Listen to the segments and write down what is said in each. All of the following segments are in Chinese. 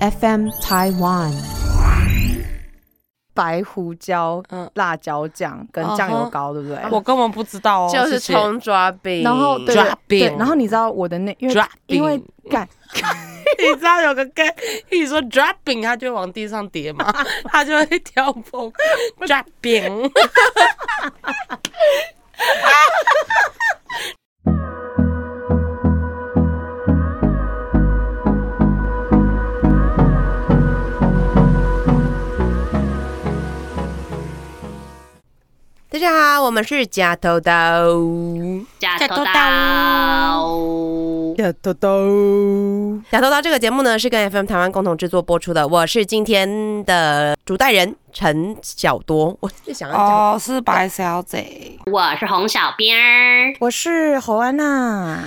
FM Taiwan。白胡椒、嗯。辣椒酱跟酱油膏，对不对？我根本不知道哦，就是谢谢。葱抓饼，然后对抓对，饼然后你知道我的那因为抓因为干 你知道有个跟一说 dropping，它就会往地上跌嘛，它就会跳蹦 dropping。大家好，我们是假头刀。假头假头刀，呀豆豆，假头刀这个节目呢是跟 FM 台湾共同制作播出的，我是今天的主带人陈小多。我是想要讲，哦，是白小姐，我是红小兵儿。我是侯安娜。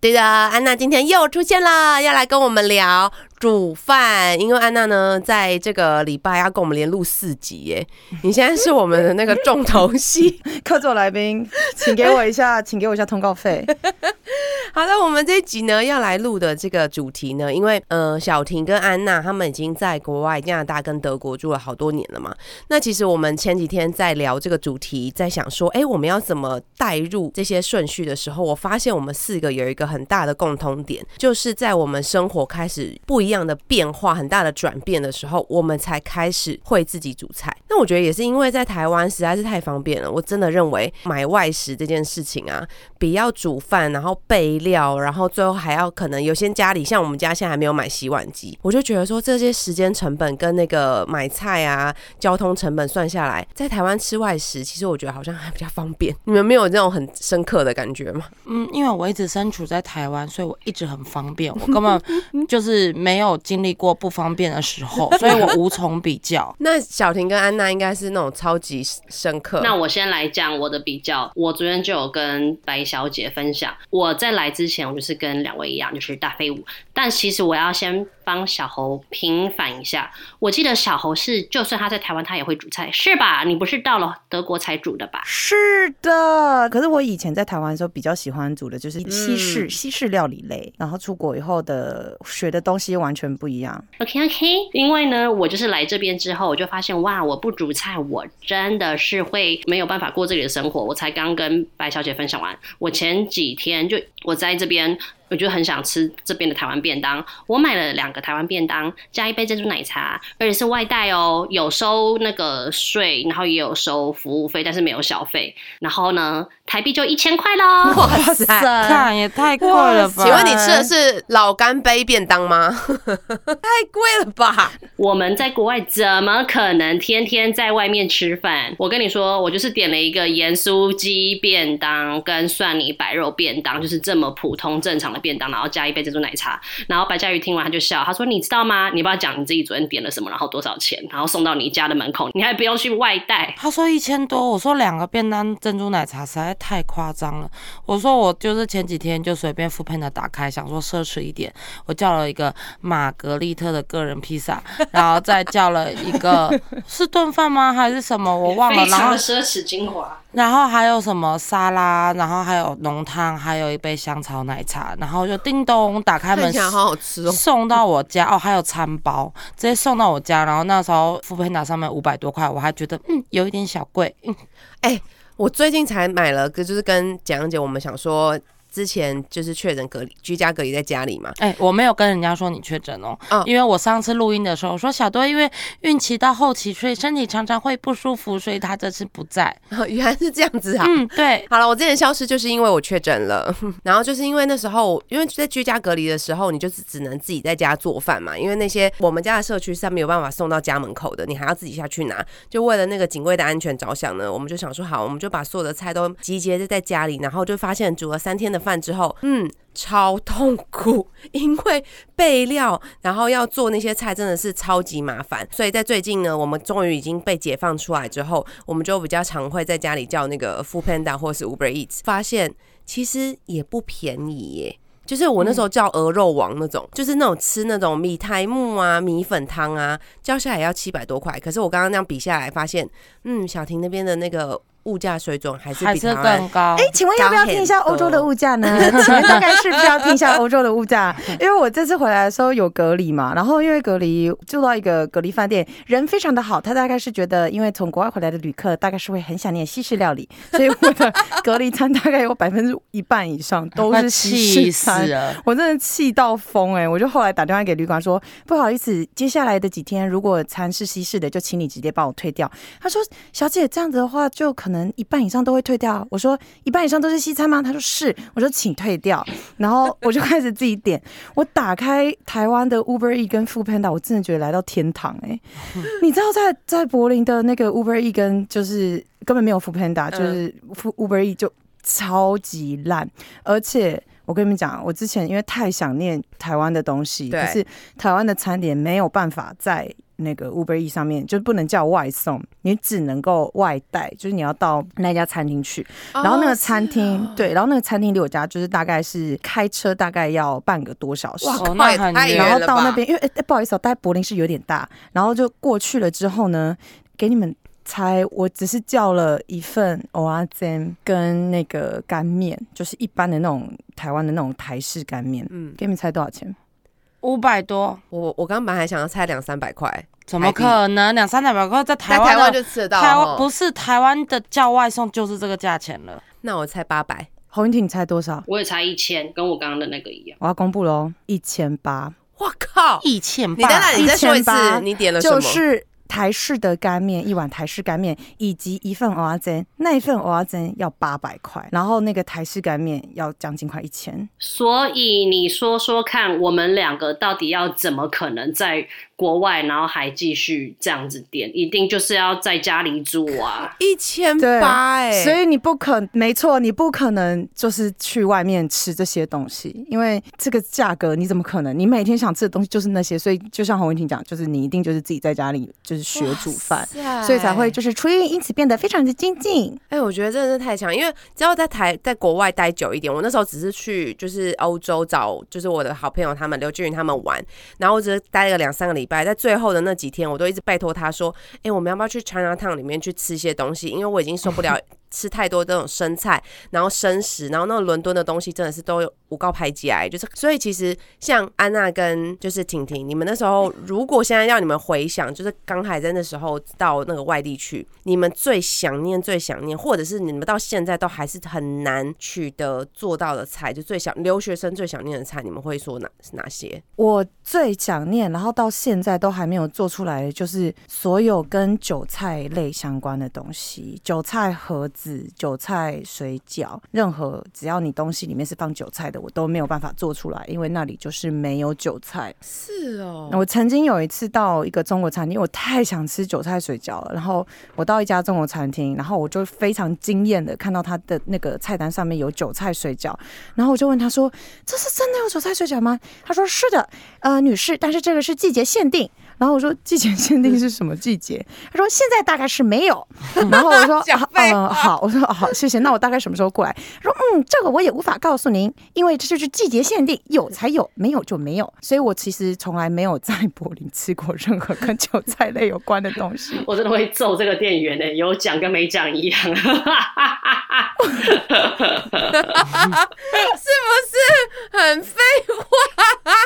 对的，安娜今天又出现了，要来跟我们聊煮饭。因为安娜呢，在这个礼拜要跟我们连录四集耶。你现在是我们的那个重头戏。客座来宾，请给我一下，请给我一下通告费。好的，我们这一集呢要来录的这个主题呢，因为呃小婷跟安娜他们已经在国外加拿大跟德国住了好多年了嘛。那其实我们前几天在聊这个主题，在想说，哎，我们要怎么带入这些顺序的时候，我发现我们四个有一个很大的共通点，就是在我们生活开始不一样的变化、很大的转变的时候，我们才开始会自己煮菜。那我觉得也是因为在台湾实在是太方便了，我真的认为买外食这件事情啊，比要煮饭，然后备料，然后最后还要可能有些家里像我们家现在还没有买洗碗机，我就觉得说这些时间成本跟那个买菜啊、交通成本算下来，在台湾吃外食，其实我觉得好像还比较方便。你们没有这种很深刻的感觉吗？嗯，因为我一直身处在台湾，所以我一直很方便，我根本就是没有经历过不方便的时候，所以我无从比较。那小婷跟安娜应该是那种超级深刻。那我先来讲我的比较，我昨天就有跟白小姐分享，我在来之前，我就是跟两位一样，就是大飞舞。但其实我要先帮小猴平反一下，我记得小猴是，就算他在台湾，他也会煮菜，是吧？你不是到了德国才煮的吧？是的，可是我以前在台湾的时候比较喜欢煮的就是西式、嗯西式料理类，然后出国以后的学的东西完全不一样。OK OK，因为呢，我就是来这边之后，我就发现哇，我不煮菜，我真的是会没有办法过这里的生活。我才刚跟白小姐分享完，我前几天就我在这边。我就很想吃这边的台湾便当，我买了两个台湾便当，加一杯珍珠奶茶，而且是外带哦，有收那个税，然后也有收服务费，但是没有小费。然后呢，台币就一千块喽。哇塞！看也太贵了吧？请问你吃的是老干杯便当吗？太贵了吧！我们在国外怎么可能天天在外面吃饭？我跟你说，我就是点了一个盐酥鸡便当跟蒜泥白肉便当，就是这么普通正常的便当，然后加一杯珍珠奶茶。然后白嘉瑜听完他就笑，他说：“你知道吗？你不要讲你自己昨天点了什么，然后多少钱，然后送到你家的门口，你还不用去外带。”他说一千多，我说两个便当珍珠奶茶实在太夸张了。我说我就是前几天就随便 n d a 打开，想说奢侈一点，我叫了一个玛格丽特的个人披萨，然后再叫了一个 是炖饭吗还是什么我忘了，然后奢侈精华。然后还有什么沙拉，然后还有浓汤，还有一杯香草奶茶，然后就叮咚打开门看起。来好好吃哦。送到我家哦，还有餐包，直接送到我家。然后那时候 n d a 上面五百多块，我还觉得嗯有一点小贵，嗯，哎、我最近才买了个，就是跟蒋阳姐，我们想说之前就是确诊隔离，居家隔离在家里嘛。哎、我没有跟人家说你确诊哦，嗯因为我上次录音的时候说小多因为孕期到后期，所以身体常常会不舒服，所以他这次不在。原来是这样子啊。嗯，对，好了，我之前消失就是因为我确诊了，然后就是因为那时候，因为在居家隔离的时候，你就是只能自己在家做饭嘛，因为那些我们家的社区是没有办法送到家门口的，你还要自己下去拿。就为了那个警卫的安全着想呢，我们就想说好，我们就把所有的菜都集结在家里，然后就发现煮了三天的饭之后，嗯。超痛苦，因为备料，然后要做那些菜真的是超级麻烦。所以在最近呢，我们终于已经被解放出来之后，我们就比较常会在家里叫那个 Food Panda 或是 Uber Eats，发现其实也不便宜耶。就是我那时候叫鹅肉王那种，就是那种吃那种米苔木啊、米粉汤啊，叫下来要七百多块。可是我刚刚那样比下来，发现，嗯，小婷那边的那个物价水准还是还是比台湾更高。哎，请问要不要听一下欧洲的物价呢？请问大概是不是要听一下欧洲的物价？因为我这次回来的时候有隔离嘛，然后因为隔离住到一个隔离饭店，人非常的好，他大概是觉得因为从国外回来的旅客大概是会很想念西式料理，所以我的隔离餐大概有百分之一半以上都是西气死式！我真的气到疯哎！我就后来打电话给旅馆说，不好意思，接下来的几天如果餐是西式的，就请你直接帮我退掉。他说，小姐这样子的话，就可能一半以上都会退掉。我说，一半以上都是西餐吗？他说是。我说，请退掉。然后我就开始自己点。我打开台湾的 Uber E 跟 Food Panda，我真的觉得来到天堂哎！你知道在在柏林的那个 Uber E 跟就是根本没有 Food Panda，就是 Uber E 就超级烂，而且我跟你们讲，我之前因为太想念台湾的东西，可是台湾的餐点没有办法在那个 Uber E 上面，就不能叫外送，你只能够外带，就是你要到那家餐厅去。然后那个餐厅，对，然后那个餐厅离我家就是大概是开车大概要半个多小时。哇，哦靠那很远也太远然后到那边，因为、诶不好意思、哦，待柏林是有点大，然后就过去了之后呢，给你们猜，我只是叫了一份蚵仔煎跟那个干面，就是一般的那种台湾的那种台式干面，嗯，给你们猜多少钱？五百多，我我刚本来还想要猜两三百块，怎么可能？两三百块在台湾在台湾就吃得到。台湾哦不是台湾的叫外送就是这个价钱了。那我猜八百。洪云婷，你猜多少？我也猜一千，跟我刚刚的那个一样。我要公布喽，一千八，我靠！一千八一次，1800你点了什么？就是台式的干面，一碗台式干面以及一份蚵仔煎，那一份蚵仔煎要八百块，然后那个台式干面要将近快一千。所以你说说看，我们两个到底要怎么可能在国外，然后还继续这样子点？一定就是要在家里煮啊！一千对八哎，所以你不可，没错，你不可能就是去外面吃这些东西，因为这个价格你怎么可能？你每天想吃的东西就是那些，所以就像洪文婷讲，就是你一定就是自己在家里就是学煮饭，塞所以才会就是厨艺因此变得非常的精进。哎、我觉得真的是太强，因为只要在台在国外待久一点，我那时候只是去就是欧洲找就是我的好朋友他们刘俊宇他们玩，然后我只是待了两三个礼摆，在最后的那几天，我都一直拜托他说，哎、我们要不要去 China Town 里面去吃一些东西？因为我已经受不了吃太多这种生菜，然后生食，然后那种伦敦的东西真的是都有五告排挤癌，就是所以其实像安娜跟就是婷婷，你们那时候如果现在要你们回想，就是刚还在那时候到那个外地去，你们最想念、最想念，或者是你们到现在都还是很难取得做到的菜，就最想留学生最想念的菜，你们会说哪哪些？我最想念，然后到现在都还没有做出来的，就是所有跟韭菜类相关的东西，韭菜盒子、韭菜水饺，任何只要你东西里面是放韭菜的，我都没有办法做出来，因为那里就是没有韭菜。是哦我曾经有一次到一个中国餐厅，我太想吃韭菜水饺了。然后我到一家中国餐厅，然后我就非常惊艳的看到他的那个菜单上面有韭菜水饺，然后我就问他说：“这是真的有韭菜水饺吗？”他说：“是的，呃，女士，但是这个是季节限定。”然后我说：“季节 限定是什么季节？”他说：“现在大概是没有。”然后我说：“ 讲啊嗯，好。”我说：“好，谢谢。那我大概什么时候过来？”他说：“嗯，这个我也无法告诉您，因为这就是季节限定，有才有，没有就没有。所以我其实从来没有在柏林吃过任何跟韭菜类有关的东西。我真的会揍这个店员呢、有讲跟没讲一样。是不是很废话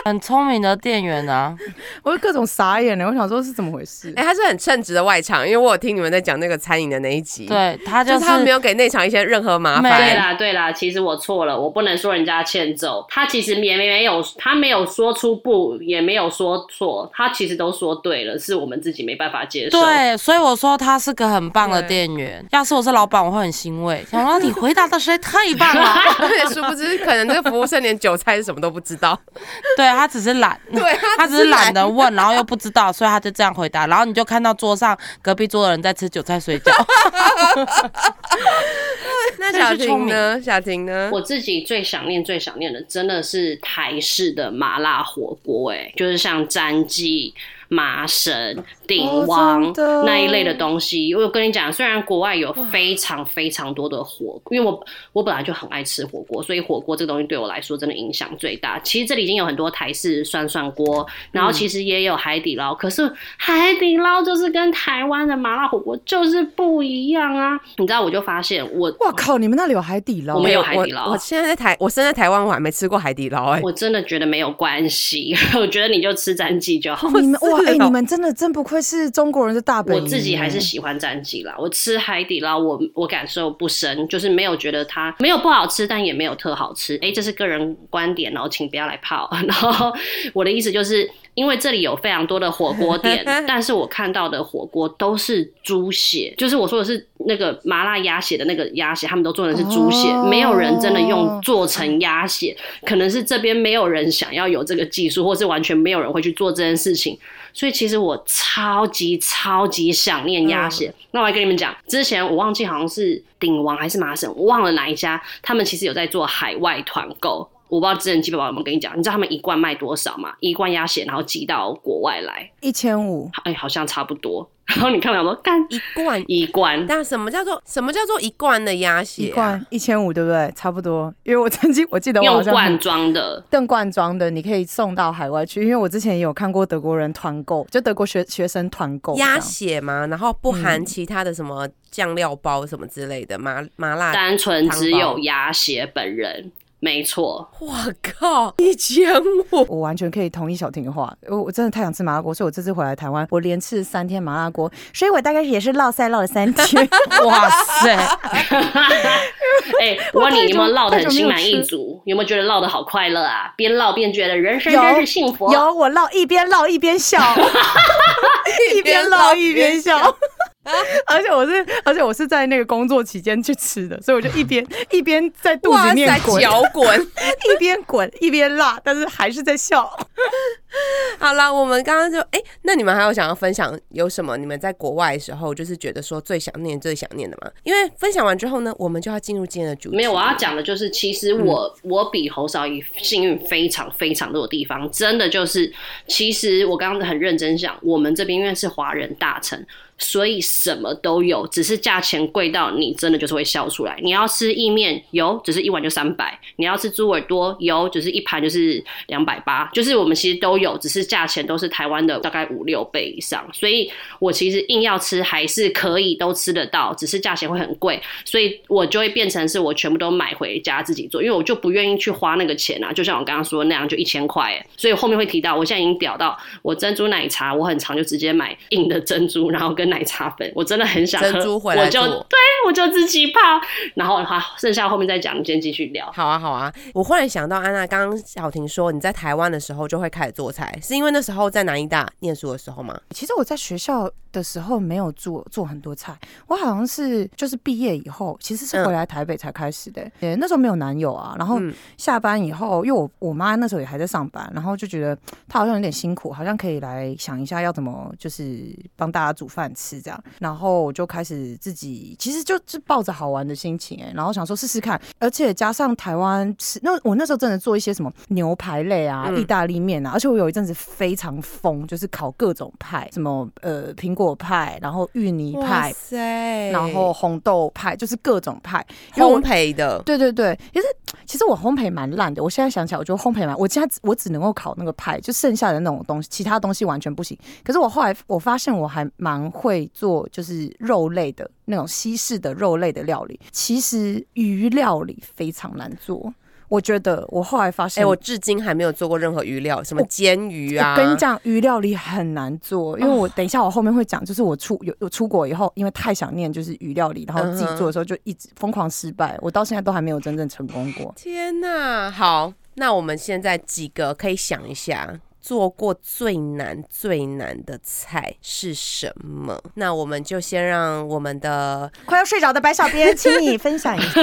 很聪明的店员啊，我就各种傻眼了，我想说是怎么回事哎、？他是很称职的外场，因为我有听你们在讲那个餐饮的那一集，，对他就就是他没有给内场一些任何麻烦对。啦，对啦，其实我错了，我不能说人家欠揍。他其实也没没有，他没有说出不，也没有说错，他其实都说对了，是我们自己没办法接受。对，所以我说他是个很棒的店员。要是我是老板，我会很欣慰，想说你回答的实在太棒了。而且殊不知，可能这个服务生连韭菜是什么都不知道。对他只是懒，对他只是懒得问，然后又不知道，所以他就这样回答。然后你就看到桌上隔壁桌的人在吃韭菜水饺。那小婷呢？小婷呢？我自己最想念、最想念的，真的是台式的麻辣火锅，哎，就是像詹记，麻绳、鼎哦王、那一类的东西。我跟你讲，虽然国外有非常非常多的火，因为我我本来就很爱吃火锅，所以火锅这个东西对我来说真的影响最大。其实这里已经有很多台式涮涮锅，然后其实也有海底捞，可是海底捞就是跟台湾的麻辣火锅就是不一样啊！你知道，我就发现我我靠，你们那里有海底捞？我们有海底捞我我现在在台，我生在台湾，我还没吃过海底捞哎、我真的觉得没有关系，我觉得你就吃战记就好。你们 哇，哎、你们真的真不愧是中国人的大本营。我自己还是喜欢战记啦，我吃海底捞，我我感受不深，就是没有觉得它没有不好吃，但也没有特好吃。哎、这是个人观点哦，请不要来泡。然后我的意思就是。因为这里有非常多的火锅店，但是我看到的火锅都是猪血，就是我说的是那个麻辣鸭血的那个鸭血，他们都做的是猪血，哦没有人真的用做成鸭血，可能是这边没有人想要有这个技术，或是完全没有人会去做这件事情。所以其实我超级超级想念鸭血。那我还跟你们讲，之前我忘记好像是鼎王还是麻省，我忘了哪一家，他们其实有在做海外团购。我不知道之前基本宝有没有跟你讲，你知道他们一罐卖多少吗？一罐鸭血，然后寄到国外来，一千五，哎，好像差不多。然后你看到说，干一罐。一罐，但什么叫做什么叫做一罐的鸭血、啊？一罐一千五，对不对？差不多。因为我曾经我记得我好像用罐装的，更罐装的，你可以送到海外去。因为我之前也有看过德国人团购，就德国学学生团购鸭血嘛，然后不含其他的什么酱料包什么之类的，麻麻辣。单纯只有鸭血本人，没错。我靠，一千五！我完全可以同意小婷的话，我我真的太想吃麻辣锅，所以我这次回来台湾，我连吃三天麻辣锅，所以我大概也是落塞落了三天。哇塞，哎、我问你，有没有唠得很心满意足？有没有觉得唠得好快乐啊？边唠边觉得人生有真是幸福。有我唠一边唠一边笑，一边唠一边笑。而且我是，而且我是在那个工作期间去吃的，所以我就一边 一边在肚子，里面滚！一边滚一边辣，但是还是在笑。好了，我们刚刚就哎、那你们还有想要分享有什么？你们在国外的时候，就是觉得说最想念、最想念的吗？因为分享完之后呢，我们就要进入今天的主题。没有，我要讲的就是，其实我、我比侯少仪幸运非常非常多的地方，真的就是，其实我刚刚很认真想，我们这边因为是华人大城，所以什么都有，只是价钱贵到你真的就是会笑出来。你要吃意面，有，只是一碗就三百；你要吃猪耳朵，有，只是一盘就是两百八。就是我们其实都有，只是价钱都是台湾的大概五六倍以上。所以我其实硬要吃还是可以都吃得到，只是价钱会很贵，所以我就会变成是我全部都买回家自己做，因为我就不愿意去花那个钱啊。就像我刚刚说的那样，就一千块欸，所以后面会提到，我现在已经屌到我珍珠奶茶，我很常就直接买硬的珍珠，然后跟奶茶粉，我真的很想喝，珍珠回来我就做对我就自己泡，然后好剩下后面再讲，你先继续聊。好啊，好啊！我忽然想到，安娜刚刚小婷说你在台湾的时候就会开始做才，是因为那时候在南医大念书的时候吗？其实我在学校的时候没有做做很多菜，我好像是就是毕业以后，其实是回来台北才开始的、欸。那时候没有男友啊，然后嗯。下班以后，因为我我妈那时候也还在上班，然后就觉得她好像有点辛苦，好像可以来想一下要怎么就是帮大家煮饭吃这样，然后我就开始自己其实就是抱着好玩的心情哎、然后想说试试看，而且加上台湾吃那我那时候真的做一些什么牛排类啊、嗯。意大利面啊，而且我有一阵子非常疯，就是烤各种派，什么呃苹果派，然后芋泥派。然后红豆派就是各种派，烘焙的，对对对，其实其实我烘焙蛮烂的。我现在想起来，我觉得烘焙蛮，我现在我只能够烤那个派，就剩下的那种东西，其他东西完全不行。可是我后来我发现我还蛮会做，就是肉类的那种西式的肉类的料理。其实鱼料理非常难做，我觉得我后来发哎、欸，我至今还没有做过任何鱼料，什么煎鱼啊。我跟你讲，鱼料理很难做，因为我等一下我后面会讲，就是我出有有出国以后，因为太想念就是鱼料理，然后自己做的时候就一直疯狂失败，我到现在都还没有真正成功过。天呐，好，那我们现在几个可以想一下。做过最难最难的菜是什么？那我们就先让我们的快要睡着的白小编，请你分享一下。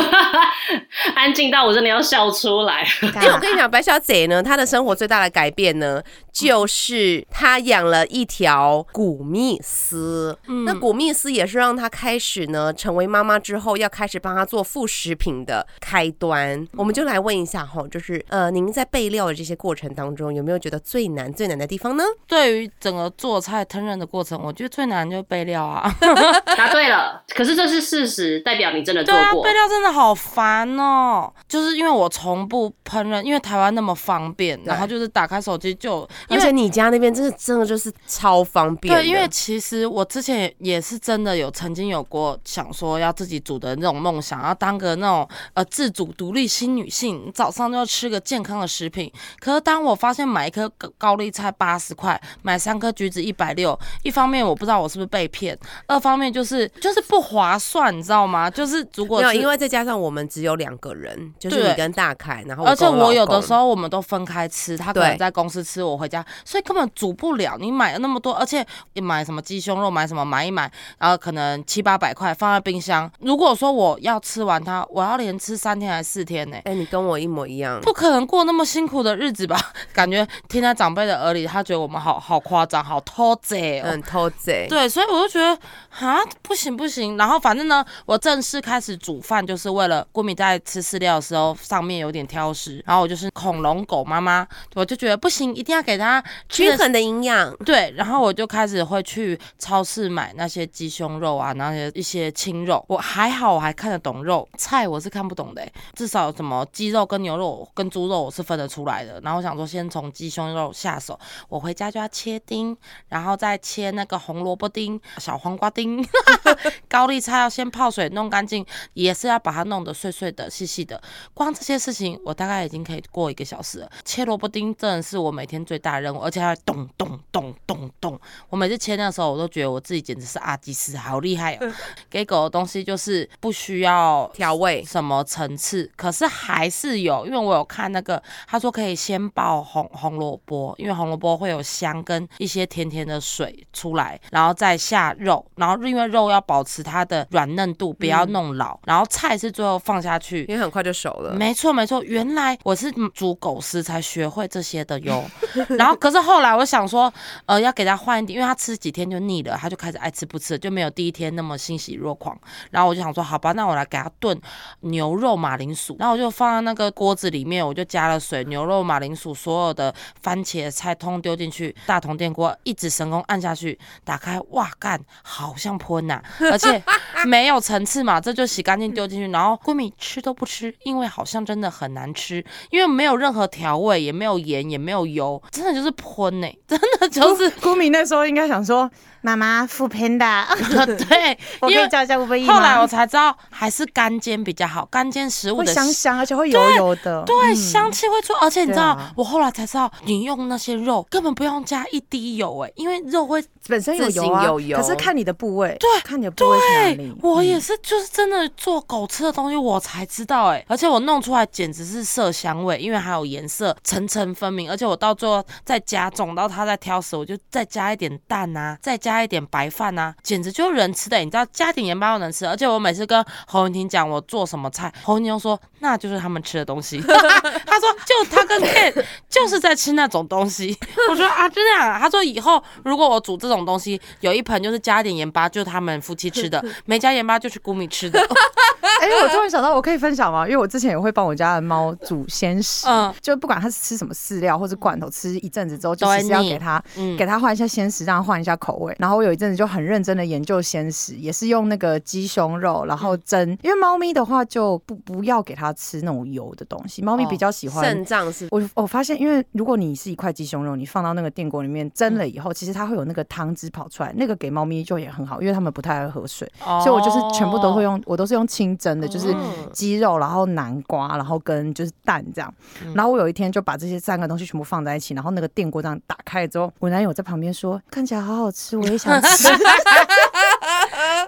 安静到我真的要笑出来。因为我跟你讲，白小姐呢，她的生活最大的改变呢，就是她养了一条古密斯。嗯那古密斯也是让她开始呢，成为妈妈之后要开始帮她做副食品的开端。我们就来问一下哈，就是呃，您在备料的这些过程当中，有没有觉得最难最难的地方呢？对于整个做菜烹饪的过程，我觉得最难就是备料啊。答对了，可是这是事实，代表你真的做对啊，过备。料真的好烦哦。就是因为我从不烹饪，因为台湾那么方便，然后就是打开手机就有，因为而且你家那边真的真的就是超方便，对，因为其实我之前也也是真的有曾经有过想说要自己煮的那种梦想，要当个那种呃自主独立新女性，早上就要吃个健康的食品。可是当我发现买一颗高高丽菜八十块，买三颗橘子一百六，一方面我不知道我是不是被骗，二方面就是就是不划算，你知道吗？就是如果没有，是因为再加上我们只有两个人，就是你跟大凯，然后而且我有的时候我们都分开吃，他可能在公司吃，我回家，所以根本煮不了。你买了那么多，而且你买什么鸡胸肉，买什么买一买，然后可能七八百块放在冰箱。如果说我要吃完它，我要连吃三天还是四天呢、哎、你跟我一模一样。不可能过那么辛苦的日子吧？感觉听在长辈的耳里，他觉得我们好好夸张，好偷贼哦。嗯，偷贼。对，所以我就觉得啊，不行不行。然后反正呢，我正式开始煮饭，就是为了郭敏在吃饲料的时候上面有点挑食，然后我就是恐龙狗妈妈，我就觉得不行，一定要给它均衡的营养，对，然后我就开始会去超市买那些鸡胸肉啊，那些一些青肉。我还好，我还看得懂肉，菜我是看不懂的欸。至少什么鸡肉跟牛肉跟猪肉我是分得出来的。然后我想说，先从鸡胸肉下手。我回家就要切丁，然后再切那个红萝卜丁、小黄瓜丁，高丽菜要先泡水弄干净，也是要把它弄得碎碎的、细细的。光这些事情，我大概已经可以过一个小时了。切萝卜丁真的是我每天最大的任务，而且还会咚咚咚咚咚。我每次切那时候，我都觉得我自己简直是阿基斯，好厉害哦！给狗的东西就是不需要调味什么层次，可是还是有，因为我有看那个，他说可以先爆红红萝卜，因为红萝卜会有香跟一些甜甜的水出来，然后再下肉，然后因为肉要保持它的软嫩度，不要弄老，然后菜是最后放下去，因为很快就熟了。没错没错，原来我是煮狗食才学会这些的哟。然后可是后来我想说，呃，要给它换一点，因为它吃几天就腻了，它就开始爱吃不吃，就没有第一天那么欣喜若狂。然后我就想说，好吧，那我来给它炖牛肉马铃薯，然后我就放在那个锅子里面，我就加了水，牛肉马铃薯所有的番茄菜通丢进去，大铜电锅一指神功按下去，打开，哇干，好像喷呐、而且没有层次嘛，这就洗干净丢进去，然后闺蜜吃都不吃，因为好像真的很难吃，因为没有任何调味，也没有盐，也没有油，真的就是喷呢、真的就是 闺蜜那时候应该想说，妈妈扶贫的，对，因为我可以叫一下吴飞义？后来我才知道还是干煎比较好，干煎食物会的香香，而且会油油的。对，嗯香气会出，而且你知道，啊我后来才知道，你用那些肉根本不用加一滴油，哎，因为肉会本身有油啊，有油可是看你的部位，对看你的部位是哪对里。，我也嗯是，就是真的做狗吃的东西，我才知道哎、而且我弄出来简直是色香味，因为还有颜色层层分明，而且我到最后再加种到它在挑食，我就再加一点蛋啊，再加一点白饭啊，简直就是人吃的、你知道，加点盐巴都能吃，而且我每次跟侯文婷讲我做什么菜，侯文婷又说那就是他们吃的东西，他说就他跟 Ken 就是在吃那种东西，我说啊真的啊，他说以后如果我煮这种东西，有一盆就是加点盐巴，就是他们夫妻吃的，没加盐巴就是谷米吃的。哎、我突然想到，我可以分享吗？因为我之前也会帮我家的猫煮鲜食，嗯就不管它是吃什么饲料或者罐头，吃一阵子之后，就都会其实要给它嗯给它换一下鲜食，让它换一下口味。然后我有一阵子就很认真的研究鲜食，也是用那个鸡胸肉，然后蒸。因为猫咪的话就不不要给它吃那种油的东西，猫咪比较喜欢肾脏是我我发现，因为如果你是一块鸡胸肉，你放到那个电锅里面蒸了以后，其实它会有那个汤汁跑出来，那个给猫咪就也很好，因为它们不太爱喝水，所以我就是全部都会用，我都是用清蒸的，就是嗯鸡肉，然后南瓜，然后跟就是蛋这样。然后我有一天就把这些三个东西全部放在一起，然后那个电锅这样打开之后，我男友在旁边说看起来好好吃，我也想吃。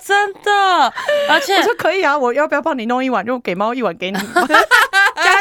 真的，而且我说可以啊，我要不要帮你弄一碗，就给猫一碗给你？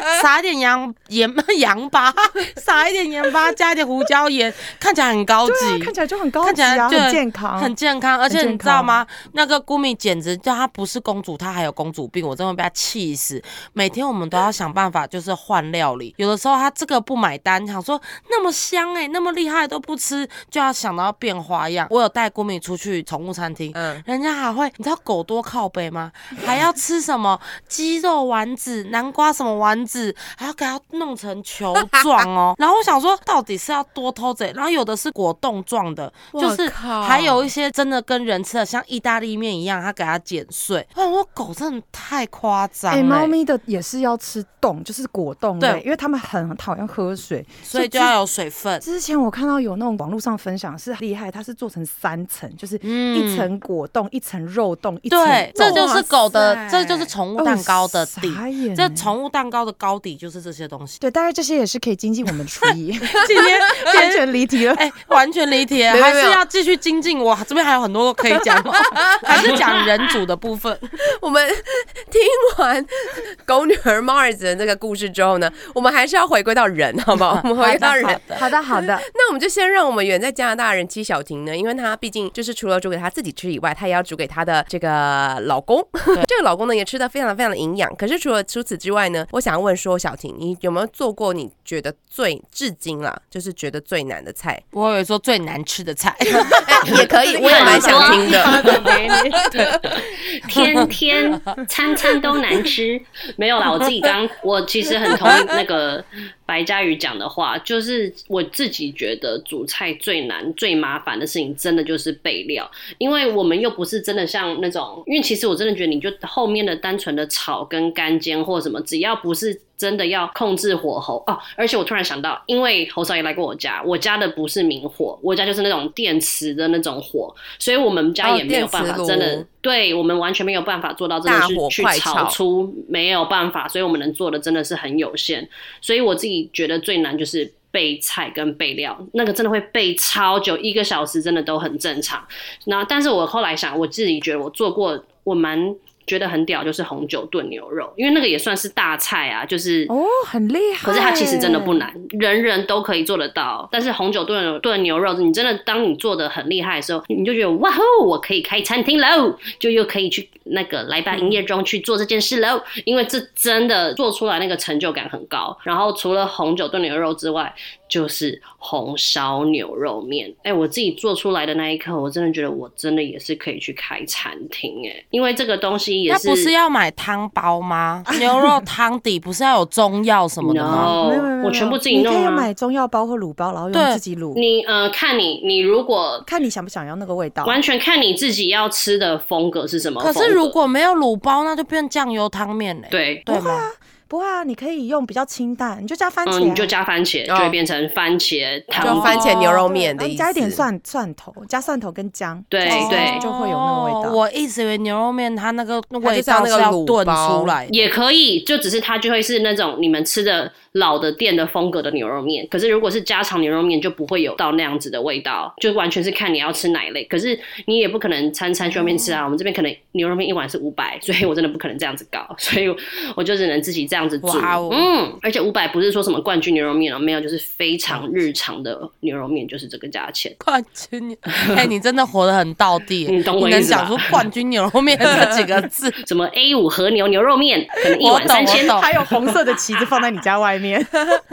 加撒一点羊盐 羊巴，撒一点盐巴，加一点胡椒盐，看起来很高级看。起来就很高级啊，起来就很健康，很健康，而且你知道吗？那个姑米简直叫她不是公主，她还有公主病，我真的被她气死。每天我们都要想办法，就是换料理。有的时候她这个不买单，想说那么香哎、那么厉害都不吃，就要想到变花样。我有带姑米出去宠物餐厅，嗯，人家还会，你知道狗多靠背吗？还要吃什么鸡肉丸子、南瓜什么丸子。子还要给它弄成球状哦。然后我想说，到底是要多偷贼？然后有的是果冻状的，就是还有一些真的跟人吃的像意大利面一样，它给它剪碎。我想说，狗真的太夸张哎、了、猫咪的也是要吃冻，就是果冻对，因为它们很讨厌喝水，所以就要有水分。之前我看到有那种网络上分享是厉害，它是做成三层，就是嗯一层果冻，一层肉冻，一层对，这就是狗的这就是宠物蛋糕的底。哦这欸宠物蛋糕的糕底就是这些东西。对，当然这些也是可以精进我们厨艺。今天完全离题了。哎、完全离题了，还是要继续精进。我这边还有很多可以讲哦，还是讲人主的部分。我们听完狗女儿猫儿子的这个故事之后呢，我们还是要回归到人，好不好？我们回归到人。好的，好的。那我们就先让我们远在加拿大的人戚小婷呢，因为她毕竟就是除了煮给她自己吃以外，她也要煮给她的这个老公。这个老公呢也吃的非常非常的营养。可是除了除此之外呢，我想要问说，小婷，你有没有做过你觉得最至今啦，就是觉得最难的菜？我有说最难吃的菜，也可以，我也蛮想听的。天天餐餐都难吃，没有啦。我自己刚，我其实很同意那个白嘉宇讲的话，就是我自己觉得煮菜最难、最麻烦的事情，真的就是备料，因为我们又不是真的像那种，因为其实我真的觉得，你就后面的单纯的炒跟干煎或什么，只要不是。真的要控制火候哦，而且我突然想到，因为侯少爷来过我家，我家的不是明火，我家就是那种电磁的那种火，所以我们家哦也没有办法真的对我们完全没有办法做到真的是去炒炒出，没有办法，所以我们能做的真的是很有限。所以我自己觉得最难就是备菜跟备料，那个真的会备超久，一个小时真的都很正常。然后，但是我后来想，我自己觉得我做过，我蛮。觉得很屌，就是红酒炖牛肉，因为那个也算是大菜啊，就是哦，很厉害。可是它其实真的不难，人人都可以做得到。但是红酒炖炖牛肉，你真的当你做的很厉害的时候，你就觉得哇哦，我可以开餐厅喽，就又可以去那个来吧营业中去做这件事喽。因为这真的做出来那个成就感很高。然后除了红酒炖牛肉之外，就是红烧牛肉面。哎、我自己做出来的那一刻，我真的觉得我真的也是可以去开餐厅哎，因为这个东西也是那不是要买汤包吗？牛肉汤底不是要有中药什么的吗？no，没有没有没有，我全部自己你可以弄啊。买中药包或卤包，然后用自己卤，你呃，看你你如果看你想不想要那个味道。完全看你自己要吃的风格是什么。可是如果没有卤包，那就变酱油汤面嘞。对，对吗？不会啊，你可以用比较清淡，你就加番茄啊，嗯，你就加番茄，就哦会变成番茄汤就。番茄牛肉面的意思。然后加一点蒜蒜头，加蒜头跟姜，对对就会有那个味道。哦我一直以为牛肉面它那个味道那个要炖出来。也可以，就只是它就会是那种你们吃的老的店的风格的牛肉面。可是如果是家常牛肉面，就不会有到那样子的味道，就完全是看你要吃哪一类。可是你也不可能餐餐去外面吃啊，我们这边可能牛肉面一碗是五百，所以我真的不可能这样子搞，所以我就只能自己这样子煮。哇哦。嗯，而且五百不是说什么冠军牛肉面哦，没有，就是非常日常的牛肉面，就是这个价钱。冠军，哎、你真的活得很到地，你 懂我意思吗能讲出冠军牛肉面这几个字，什么 A 五和牛牛肉面，可能一碗三千。还有红色的旗子放在你家外面，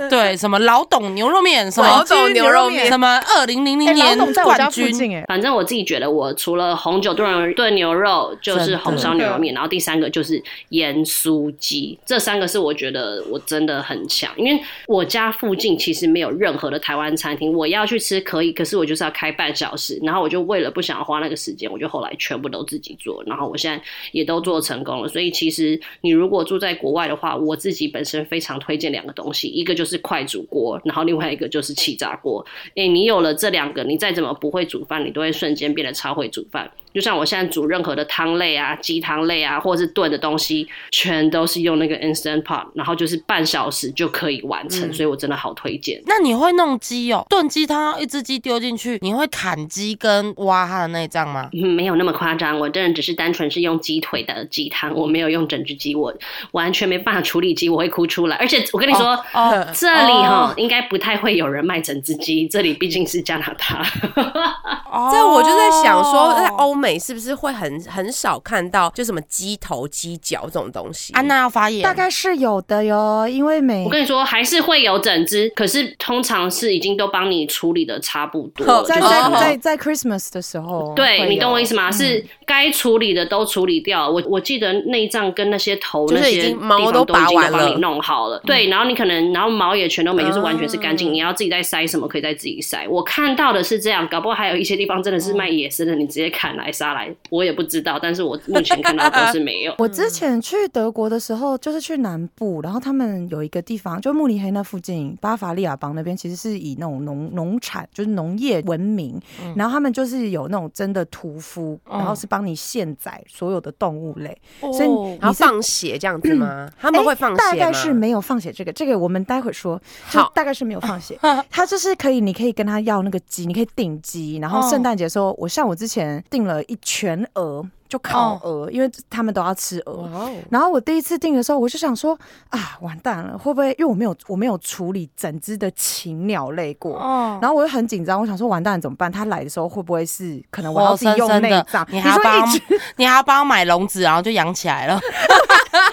对，什么老董牛肉面，什么老董牛肉面。什么二零零零年董在冠军，反正我自己觉得，我除了红酒炖炖牛肉，就是红烧牛肉面，然后第三个就是盐酥鸡，这三个是我觉得我真的很强，因为我家附近其实没有任何的台湾餐厅，我要去吃可以，可是我就是要开半小时，然后我就为了不想花那个时间，我就后来全部都自己做，然后我现在也都做成功了，所以其实你如果住在国外的话，我自己本身非常推荐两个东西，一个就是快煮锅，然后另外一个就是气炸锅。诶、你有了这两个，你再怎么不会煮饭，你都会瞬间变得超会煮饭。就像我现在煮任何的汤类啊、鸡汤类啊，或者是炖的东西，全都是用那个 Instant Pot，然后就是半小时就可以完成，所以我真的好推荐。那你会弄鸡哦？炖鸡汤一只鸡丢进去，你会砍鸡跟挖它的内脏吗？嗯，没有那么夸张，我真的只是单纯是用鸡腿的鸡汤，我没有用整只鸡，我完全没办法处理鸡，我会哭出来。而且我跟你说，哦，这里哈、哦应该不太会有人卖整只鸡，这里毕竟是加拿大。这我就在想说，在哦欧美是不是会很很少看到就什么鸡头、鸡脚这种东西？安娜要发言，大概是有的哟，因为美我跟你说，还是会有整只，可是通常是已经都帮你处理的差不多了，哦在在哦在在 Christmas 的时候，对你懂我意思吗？是该处理的都处理掉。我我记得内脏跟那些头那些经毛都拔完了帮你弄好了。对，然后你可能然后毛也全都没，就是完全是干净。嗯你要自己再塞什么，可以再自己塞。我看到的是这样，搞不好还有一些地方真的是卖野生的，你直接砍来杀来，我也不知道。但是我目前看到都是没有。我之前去德国的时候，就是去南部，然后他们有一个地方，就慕尼黑那附近，巴伐利亚邦那边，其实是以那种农农产，就是农业闻名。然后他们就是有那种真的屠夫，然后是帮你现宰所有的动物类，所以你是放血这样子吗？他们会放血吗？大概是没有放血这个，这个我们待会说，就好大概是没有放血。他就是可以，你可以跟他要那个鸡，你可以订鸡，然后圣诞节的时候，我像我之前订了一全鹅，就烤鹅，因为他们都要吃鹅。哦，然后我第一次订的时候，我就想说啊，完蛋了，会不会因为我没有我没有处理整只的禽鸟类过，哦，然后我就很紧张，我想说完蛋了怎么办？他来的时候会不会是可能我要活自己用内脏？，你还要说帮一只 你还要帮我买笼子，然后就养起来了。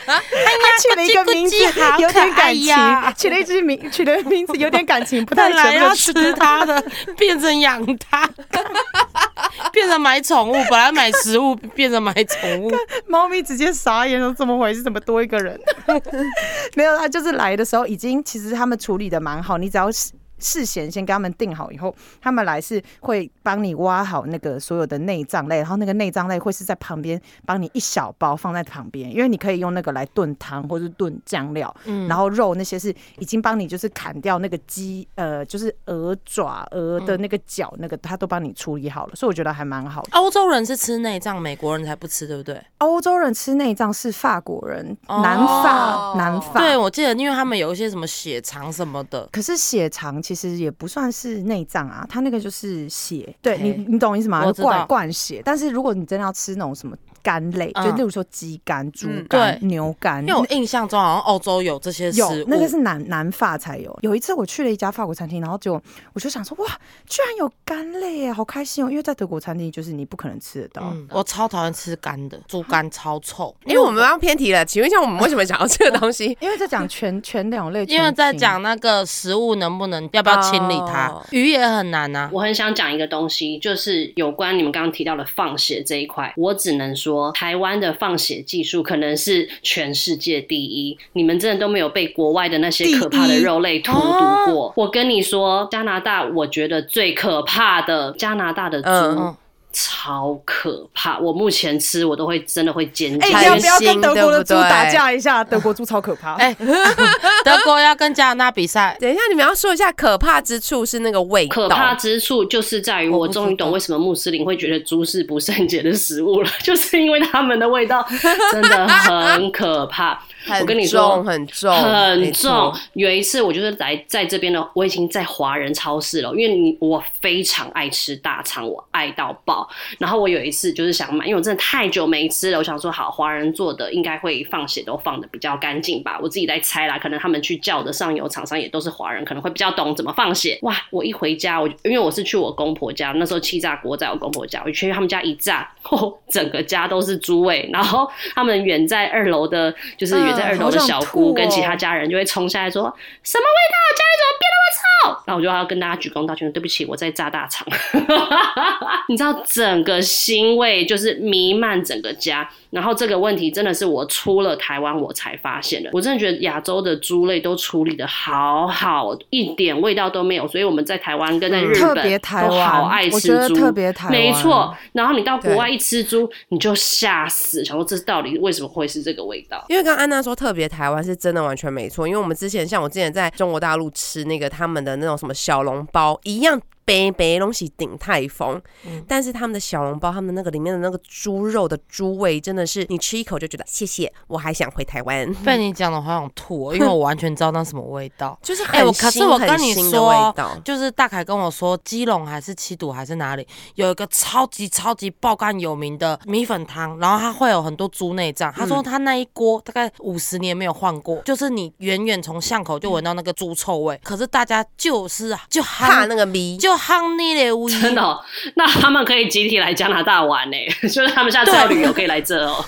他取了一个名字 有点感情，取了一只名取的名字有点感情，不太本来要吃吃它的，变成养它，变成买宠物。本来买食物，变成买宠物。猫咪直接傻眼了，怎么回事？怎么多一个人？没有，他就是来的时候已经，其实他们处理的蛮好，你只要事事先先跟他们定好以后，他们来是会帮你挖好那个所有的内脏类，然后那个内脏类会是在旁边帮你一小包放在旁边，因为你可以用那个来炖汤或是炖酱料，嗯然后肉那些是已经帮你就是砍掉那个鸡呃就是鹅爪鹅的那个脚那个他都帮你处理好了，所以我觉得还蛮好的。欧洲人是吃内脏，美国人才不吃，对不对？欧洲人吃内脏是法国人，哦南法南法。对，我记得，因为他们有一些什么血肠什么的。可是血肠其实也不算是内脏啊，它那个就是血，对你你懂意思吗？我知道灌灌血。但是如果你真的要吃那种什么肝类，嗯就例如说鸡肝、猪嗯肝、对牛肝，因为我印象中好像欧洲有这些食有物，那个是南南法才有。有一次我去了一家法国餐厅，然后就我就想说，哇，居然有肝类耶，好开心哦！因为在德国餐厅就是你不可能吃得到。嗯，我超讨厌吃肝的，猪肝超臭。因为我们刚偏题了，请问一下，我们为什么想要这个东西？因为在讲全全两类，因为在讲那个食物能不能要不要清理它哦，鱼也很难啊。我很想讲一个东西，就是有关你们刚刚提到的放血这一块。我只能说，台湾的放血技术可能是全世界第一。你们真的都没有被国外的那些可怕的肉类荼毒过。我跟你说，加拿大，我觉得最可怕的加拿大的猪。嗯超可怕！我目前吃我都会真的会尖叫，哎、太要不要跟德国的猪打架一下？德国猪超可怕。哎、德国要跟加拿大比赛，等一下，你们要说一下可怕之处是那个味道。可怕之处就是在于，我终于懂为什么穆斯林会觉得猪是不圣洁的食物了，就是因为他们的味道真的很可怕。很我跟你说很重，很重。有一次，我就是来在这边的，我已经在华人超市了，因为你我非常爱吃大肠，我爱到爆。然后我有一次就是想买，因为我真的太久没吃了，我想说好，华人做的应该会放血都放的比较干净吧，我自己在猜啦，可能他们去叫的上游厂商也都是华人，可能会比较懂怎么放血。哇，我一回家，我因为我是去我公婆家，那时候气炸锅在我公婆家，我去他们家一炸，哦，整个家都是猪味，然后他们远在二楼的，就是远在二楼的小姑跟其哦他家人就会冲下来说什么味道，家里怎么变那么臭？然后我就要跟大家鞠躬道歉，对不起，我在炸大肠。你知道整个腥味就是弥漫整个家，然后这个问题真的是我出了台湾我才发现的。我真的觉得亚洲的猪类都处理的好好，一点味道都没有，所以我们在台湾跟在日本别台都好湾爱吃我觉得猪，特别台湾没错。然后你到国外一吃猪，你就吓死，想说这到底为什么会是这个味道？因为刚刚安娜说特别台湾是真的完全没错，因为我们之前像我之前在中国大陆吃那个他们的那种什么小笼包一样。北北东西顶泰丰，嗯。但是他们的小笼包，他们那个里面的那个猪肉的猪味，真的是你吃一口就觉得谢谢，我还想回台湾，被你讲的好想吐、哦，因为我完全知道那什么味道。就是哎、很我可是我跟你说道，就是大凯跟我说，基隆还是七堵还是哪里有一个超级超级爆干有名的米粉汤，然后它会有很多猪内脏。他说他那一锅大概五十年没有换过，就是你远远从巷口就闻到那个猪臭味，可是大家就是啊就怕那个米，就 honey 的，真的、哦，那他们可以集体来加拿大玩呢，就是他们下次要旅游可以来这哦。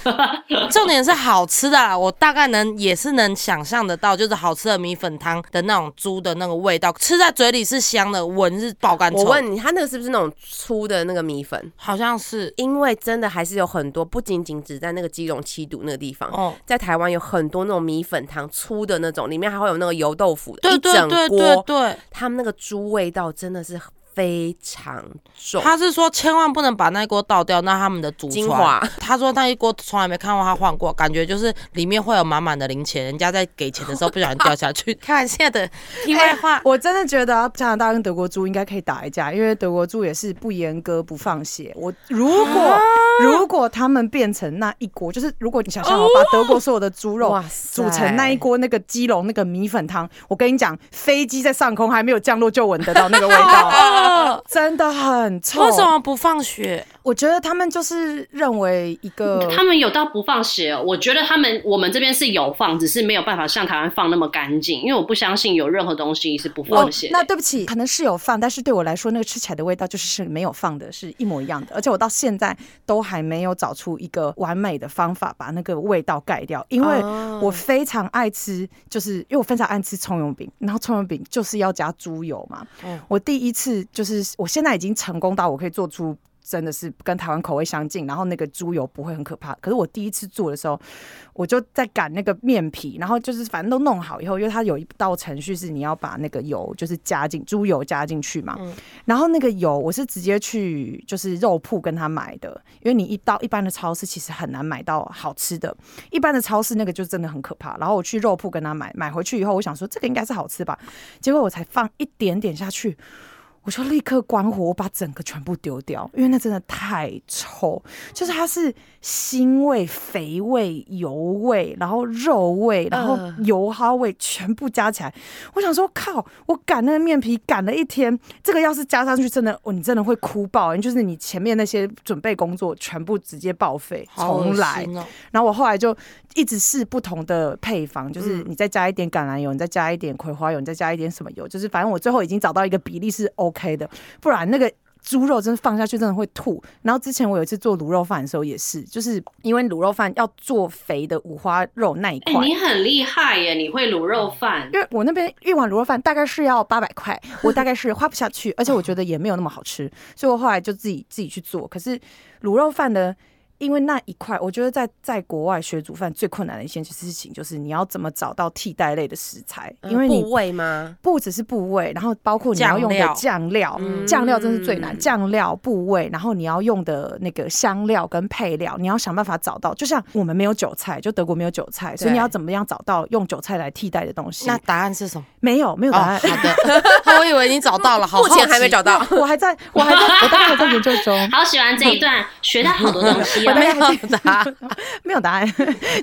重点是好吃的啦，我大概能也是能想象得到，就是好吃的米粉汤的那种猪的那个味道，吃在嘴里是香的，闻是爆干臭。我问你，他那个是不是那种粗的那个米粉？好像是。因为真的还是有很多，不仅仅只在那个基隆七堵那个地方，哦，在台湾有很多那种米粉汤粗的那种，里面还会有那个油豆腐的，对对一整对对，他们那个猪味道真的是非常重。他是说千万不能把那一锅倒掉，那他们的祖传精华。他说那一锅从来没看过他换过，感觉就是里面会有满满的零钱，人家在给钱的时候不小心掉下去。开玩笑的，题外话。我真的觉得啊加拿大跟德国猪应该可以打一架，因为德国猪也是不严格不放血。我如果、啊如果他们变成那一锅，就是如果你想象我把德国所有的猪肉煮成那一锅那个鸡笼那个米粉汤，我跟你讲，飞机在上空还没有降落就闻得到那个味道，哦真的很臭。为什？么不放血？我觉得他们就是认为一个他们有到不放血哦，我觉得他们我们这边是有放，只是没有办法像台湾放那么干净，因为我不相信有任何东西是不放血。那对不起，可能是有放，但是对我来说，那个吃起来的味道就是是没有放的，是一模一样的。而且我到现在都还没有找出一个完美的方法把那个味道盖掉，因为哦我非常爱吃，就是因为我非常爱吃葱油饼，然后葱油饼就是要加猪油嘛。嗯我第一次就是我现在已经成功到我可以做出。真的是跟台湾口味相近，然后那个猪油不会很可怕。可是我第一次做的时候，我就在擀那个面皮，然后就是反正都弄好以后，因为它有一道程序是你要把那个油就是加进猪油加进去嘛，嗯然后那个油我是直接去就是肉铺跟他买的，因为你一到一般的超市其实很难买到好吃的，一般的超市那个就真的很可怕。然后我去肉铺跟他买，买回去以后我想说这个应该是好吃吧，结果我才放一点点下去。我就立刻关火，我把整个全部丢掉，因为那真的太臭，就是它是腥味、肥味、油味，然后肉味，然后呃油耗味全部加起来。我想说，靠！我擀那个面皮擀了一天，这个要是加上去，真的，哦，你真的会哭爆，就是你前面那些准备工作全部直接报废，重来。哦！然后我后来就一直试不同的配方，就是嗯你再加一点橄榄油，你再加一点葵花油，你再加一点什么油，就是反正我最后已经找到一个比例是 OK 的，不然那个。猪肉真的放下去真的会吐。然后之前我有一次做卤肉饭的时候也是，就是因为卤肉饭要做肥的五花肉那一哎、块，你很厉害耶！你会卤肉饭，因为我那边一碗卤肉饭大概是要八百块，我大概是花不下去，而且我觉得也没有那么好吃，所以我后来就自己自己去做。可是卤肉饭的，因为那一块，我觉得在在国外学煮饭最困难的一件事情就是你要怎么找到替代类的食材，因为部位吗？不只是部位，然后包括你要用的酱酱料，嗯酱料真是最难。酱料、部位，然后你要用的那个香料跟配料，你要想办法找到。就像我们没有韭菜，就德国没有韭菜，所以你要怎么样找到用韭菜来替代的东西？那答案是什么？没有，没有哦，答案。好的，我以为你找到了，好目前还没找到。我还在，我还在，我大概还在研究中，好喜欢这一段，学到好多东西 没有答案。没有答案，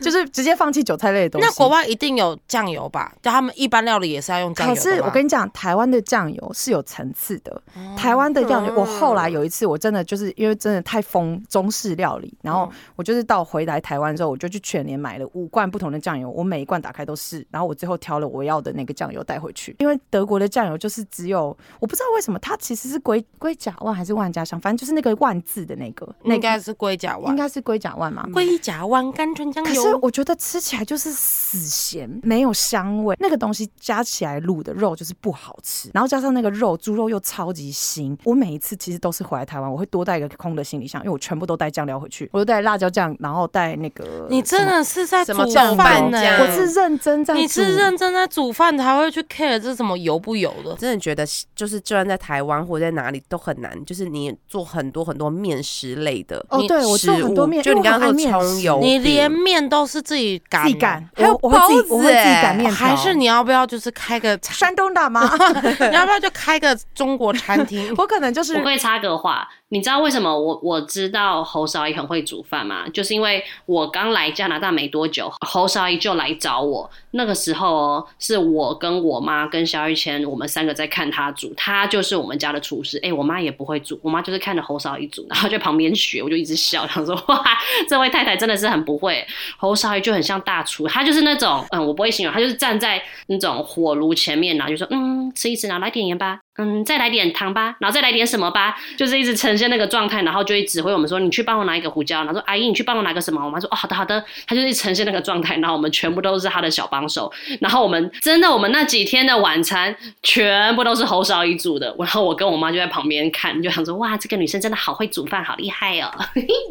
就是直接放弃韭菜类的东西。那国外一定有酱油吧？就他们一般料理也是要用酱油可是我跟你讲，台湾的酱油是有层次的。哦台湾的酱油，嗯我后来有一次，我真的就是因为真的太疯中式料理，然嗯后我就是到回来台湾之后，我就去全年买了五罐不同的酱油，我每一罐打开都是，然后我最后挑了我要的那个酱油带回去。因为德国的酱油就是只有我不知道为什么它其实是龟龟甲万还是万家香，反正就是那个万字的那个，那应该是龟甲湾，应该是龟甲湾嘛。龟甲湾甘醇酱可是。我觉得吃起来就是死咸，没有香味。那个东西加起来卤的肉就是不好吃，然后加上那个肉，猪肉又超级腥。我每一次其实都是回来台湾，我会多带一个空的行李箱，因为我全部都带酱料回去，我就带辣椒酱，然后带那个你真。的是在煮饭呢、酱我是认真在煮，你是认真在煮饭才会去 care 这什么油不油的。真的觉得就是，就算在台湾或者在哪里都很难，就是你做很多很多面食类的哦对我做食物很多面就你刚刚说葱油，你连面都是自己擀，自己擀，还有我我会自己包子我会自己欸擀面，还是你要不要就是开个？山东大妈？你要不要就开个中国餐厅？我可能就是我会插个话，你知道为什么我我知道侯少仪很会煮饭吗？就是因为我刚来加拿大没多久，侯少仪就来找我。那个时候，是我跟我妈跟肖玉谦，我们三个在看他煮，他就是我们家的厨师。哎、我妈也不会煮，我妈就是看着侯少仪煮，然后就旁边学，我就一直笑，想说哇，这位太太真的是很不会。侯少仪就很像大厨，他就是那种嗯，我不会形容，他就是站在那种火炉前面，然后就说嗯，吃一吃，然后来点盐吧，嗯，再来点糖吧，然后再来点什么吧，就是一直呈现那个状态，然后就会指挥我们说，你去帮我拿一个胡椒，然后说阿姨你去帮我拿个什么，我妈说哦好的好的，她就是呈现那个状态，然后我们全部都是她的小帮手，然后我们真的我们那几天的晚餐全部都是侯少一煮的，然后我跟我妈就在旁边看，就想说哇这个女生真的好会煮饭，好厉害哦，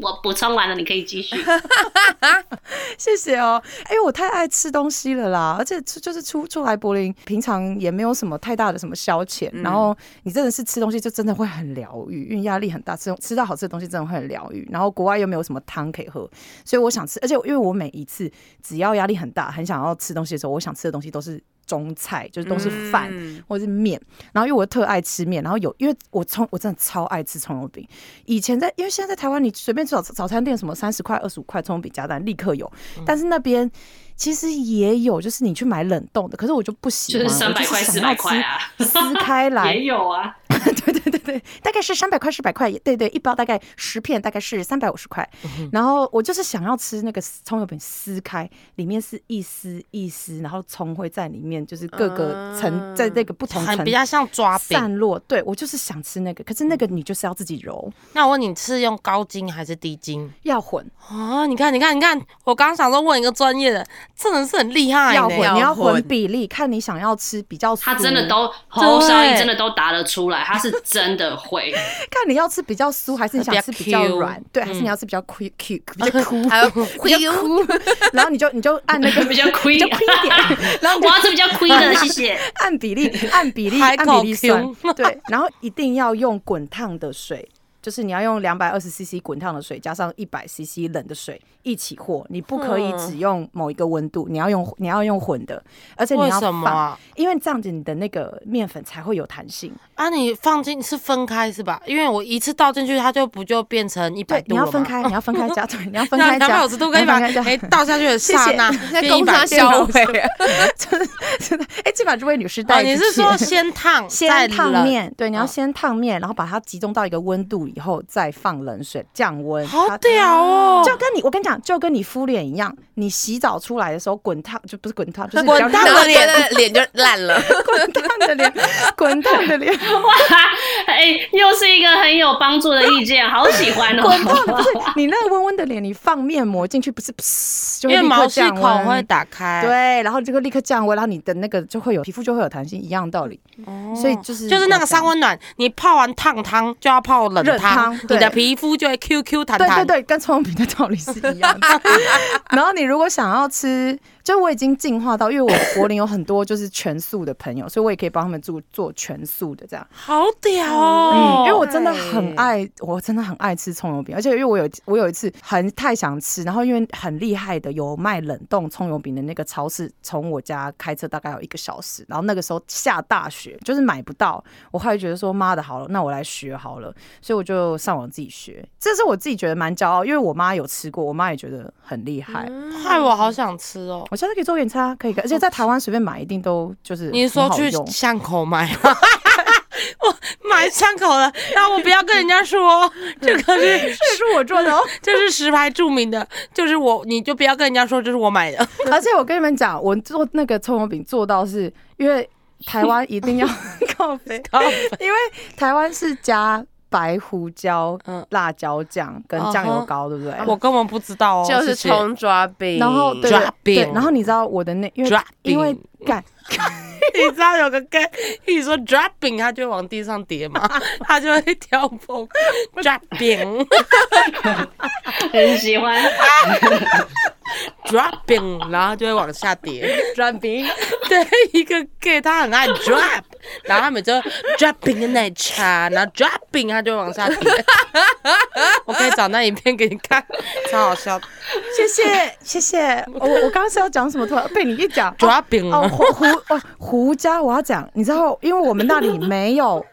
我补充完了，你可以继续。谢谢哦。哎、我太爱吃东西了啦，而且出就是出出来柏林，平常也没有什么太大的什么消遣，然后你真的是吃东西就真的会很疗愈，因为压力很大，吃吃到好吃的东西真的会很疗愈。然后国外又没有什么汤可以喝，所以我想吃，而且因为我每一次只要压力很大，很想要吃东西的时候，我想吃的东西都是。中菜就是都是饭、嗯或者是面，然后因为我特爱吃面，然后有因为我葱我真的超爱吃葱油饼。以前在因为现在在台湾，你随便吃早早餐店什么三十块、二十五块葱油饼加蛋立刻有，但是那边其实也有，就是你去买冷冻的，可是我就不喜就欢，是三百块、我就是四百块啊，撕开来 也，有啊。对对对对，大概是三百块、四百块，对对，一包大概十片，大概是三百五十块。然后我就是想要吃那个葱油饼撕开，里面是一丝一丝，然后葱会在里面，就是各个层、在那个不同层比较像抓饼。散落。对我就是想吃那个，可是那个你就是要自己揉，那我问你，是用高筋还是低筋？要混，哦，你看，你看，你看，我刚刚想说问一个专业的，真的是很厉害。要混，你要混混比例，看你想要吃比较酥，他真的都侯少义真的都答得出来，他是真的会。看你要吃比较酥，还是你想吃比较软，对，还是你要吃比较 Q Q 比较哭，还有比较哭，然后你就你就按那个比较亏比较亏一点，然后我要吃比较亏的，谢谢。按比例，按比例，按比例算。对，然后一定要用滚烫的水，就是你要用两百二十 CC 滚烫的水，加上一百 CC 冷的水一起和，你不可以嗯只用某一个温度，你要用你要用混的，而且你要放，什么啊？因为这样子你的那个面粉才会有弹性。啊，你放进是分开是吧？因为我一次倒进去，它就不就变成一百度了吗？要分开，你要分开加，对，你要分开加两百五十度跟一百你要分开加，哎倒下去的刹那在 变一百攻杀度。小伟，真的，哎，这把这位女士哦，带你是说先烫先烫？面，对，你要哦先烫面，然后把它集中到一个温度以后，再放冷水降温。好它屌哦！就跟你，我跟你讲，就跟你敷脸一样，你洗澡出来的时候滚烫，就不是滚烫，就是滚烫的脸脸就烂了。滚烫的脸，滚烫的脸，哇，哎、又是一个很有帮助的意见，好喜欢哦。滚烫的不是你那个温温的脸，你放面膜进去，不是噗就会立刻因为毛细降温孔会打开，，对，然后就会立刻降温，然后你的那个就会有皮肤就会有弹性，一样道理。哦所以就是就是那个三温。暖，你泡完烫汤就要泡冷热汤你的皮肤就会 QQ 弹弹。对对对，跟葱油饼的道理是一样的。然后你如果想要吃，就我已经进化到，因为我柏林有很多就是全素的朋友，所以我也可以帮他们做做全素的这样。好屌嗯，哦！因为我真的很爱，我真的很爱吃葱油饼，而且因为我有我有一次很太想吃，然后因为很厉害的有卖冷冻葱油饼的那个超市，从我家开车大概有一个小时，然后那个时候下大雪，就是买不到，我后来觉得说妈的好了，那我来学好了，所以我就上网自己学，这是我自己觉得蛮骄傲，因为我妈有吃过，我妈也觉得很厉害。害我好想吃哦。我下次可以做给你吃啊，可以，而且在台湾随便买一定都就是你是说去巷口买吗？我买巷口了，那我不要跟人家说 这个是这是我做的哦。这是石牌著名的，就是我，你就不要跟人家说这是我买的。而且我跟你们讲，我做那个葱油饼做到是因为台湾一定要靠北，因为台湾是加白胡椒、嗯。辣椒酱跟酱油膏，对不对？我根本不知道哦，就是葱抓饼，然后对抓对，饼然后你知道我的那因为抓因为饼干 你知道有个 gay，一说 dropping，它就会往地上跌嘛，他就会跳蹦 dropping 很喜欢。dropping，然后就会往下跌。dropping，对，一个 gay 他很爱 drop，然后他每次都 dropping 的奶茶，然后 dropping 他就往下跌。我可以找那影片给你看，超好笑。谢谢谢谢。我我刚刚是要讲什么？突然被你一讲哦 dropping 哦胡胡哦胡椒，我要讲，你知道，因为我们那里没有。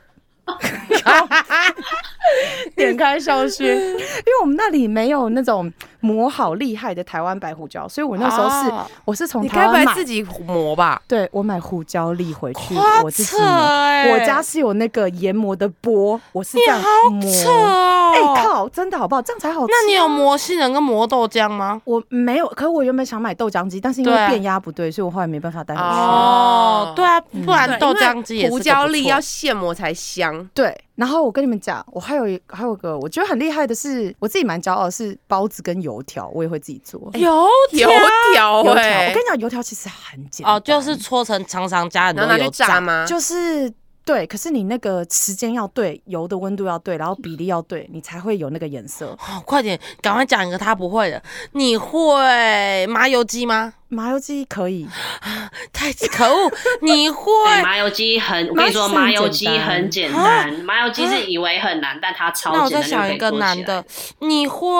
点开消息，因为我们那里没有那种磨好厉害的台湾白胡椒，所以我那时候是、哦我是从你该不台湾买，自己磨吧？对我买胡椒粒回去，我自己磨。欸我家是有那个研磨的钵，我是你这样好磨。扯哦！哎、靠，真的好不好？这样才好吃。那你有磨杏仁跟磨豆浆吗？我没有，可我原本想买豆浆机，但是因为变压不对，所以我后来没办法带回去。哦，对啊，不然豆浆机也是胡椒粒要现磨才香。对，然后我跟你们讲，我还有一还有个我觉得很厉害的是，我自己蛮骄傲的是包子跟油条，我也会自己做。油油条油条，哎我跟你讲，油条其实很简单哦，就是搓成长长加很多油炸。炸吗？就是对，可是你那个时间要对，油的温度要对，然后比例要对，你才会有那个颜色。哦，快点，赶快讲一个他不会的。你会麻油鸡吗？麻油鸡可以，太可恶！你会 对，麻油鸡很，我跟你说，麻麻油鸡很简单，麻油鸡是以为很难，但它超那我简单就可再想一个以做起来男的。，你会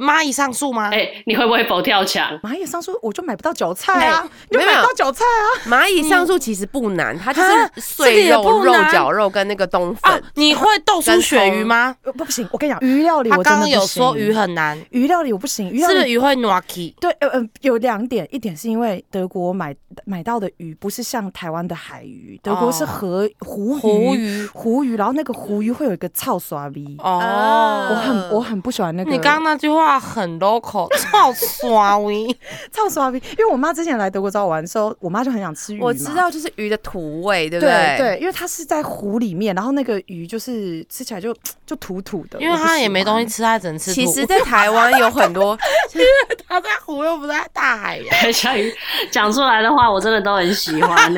蚂蚁上树吗？哎、你会不会佛跳墙？蚂蚁上树我就买不到韭菜啊，哎你买不到韭菜啊。蚂蚁上树其实不难，它就啊是碎肉、肉绞肉跟那个冬啊粉。，你会豆酥跟鳕鱼吗？呃不不行，我跟你讲，鱼料理他我刚刚有说行鱼很难，鱼料理我不行，鱼料理是不是鱼会 n o k i 对，呃呃，有两点，一点是因为德国买买到的鱼不是像台湾的海鱼，德国是哦河湖湖鱼，湖鱼，然后那个湖鱼会有一个臭刷味，哦。我很我很不喜欢那个。你刚刚那句话很 local，超刷味。臭刷味，因为我妈之前来德国找我玩的时候，我妈就很想吃鱼。我知道，就是鱼的土味，对不对对？因为它是在湖里面，然后那个鱼就是吃起来就就土土的，因为我不喜他也没东西。吃，他只能吃土。其实，在台湾有很多，他在湖又不在大海呀，小雨讲出来的话，我真的都很喜欢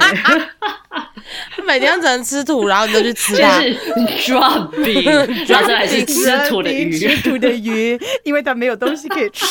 每天只能吃土，然后你就去吃就它。是 dropping，然后再来是吃土的鱼。吃土的鱼，因为它没有东西可以吃。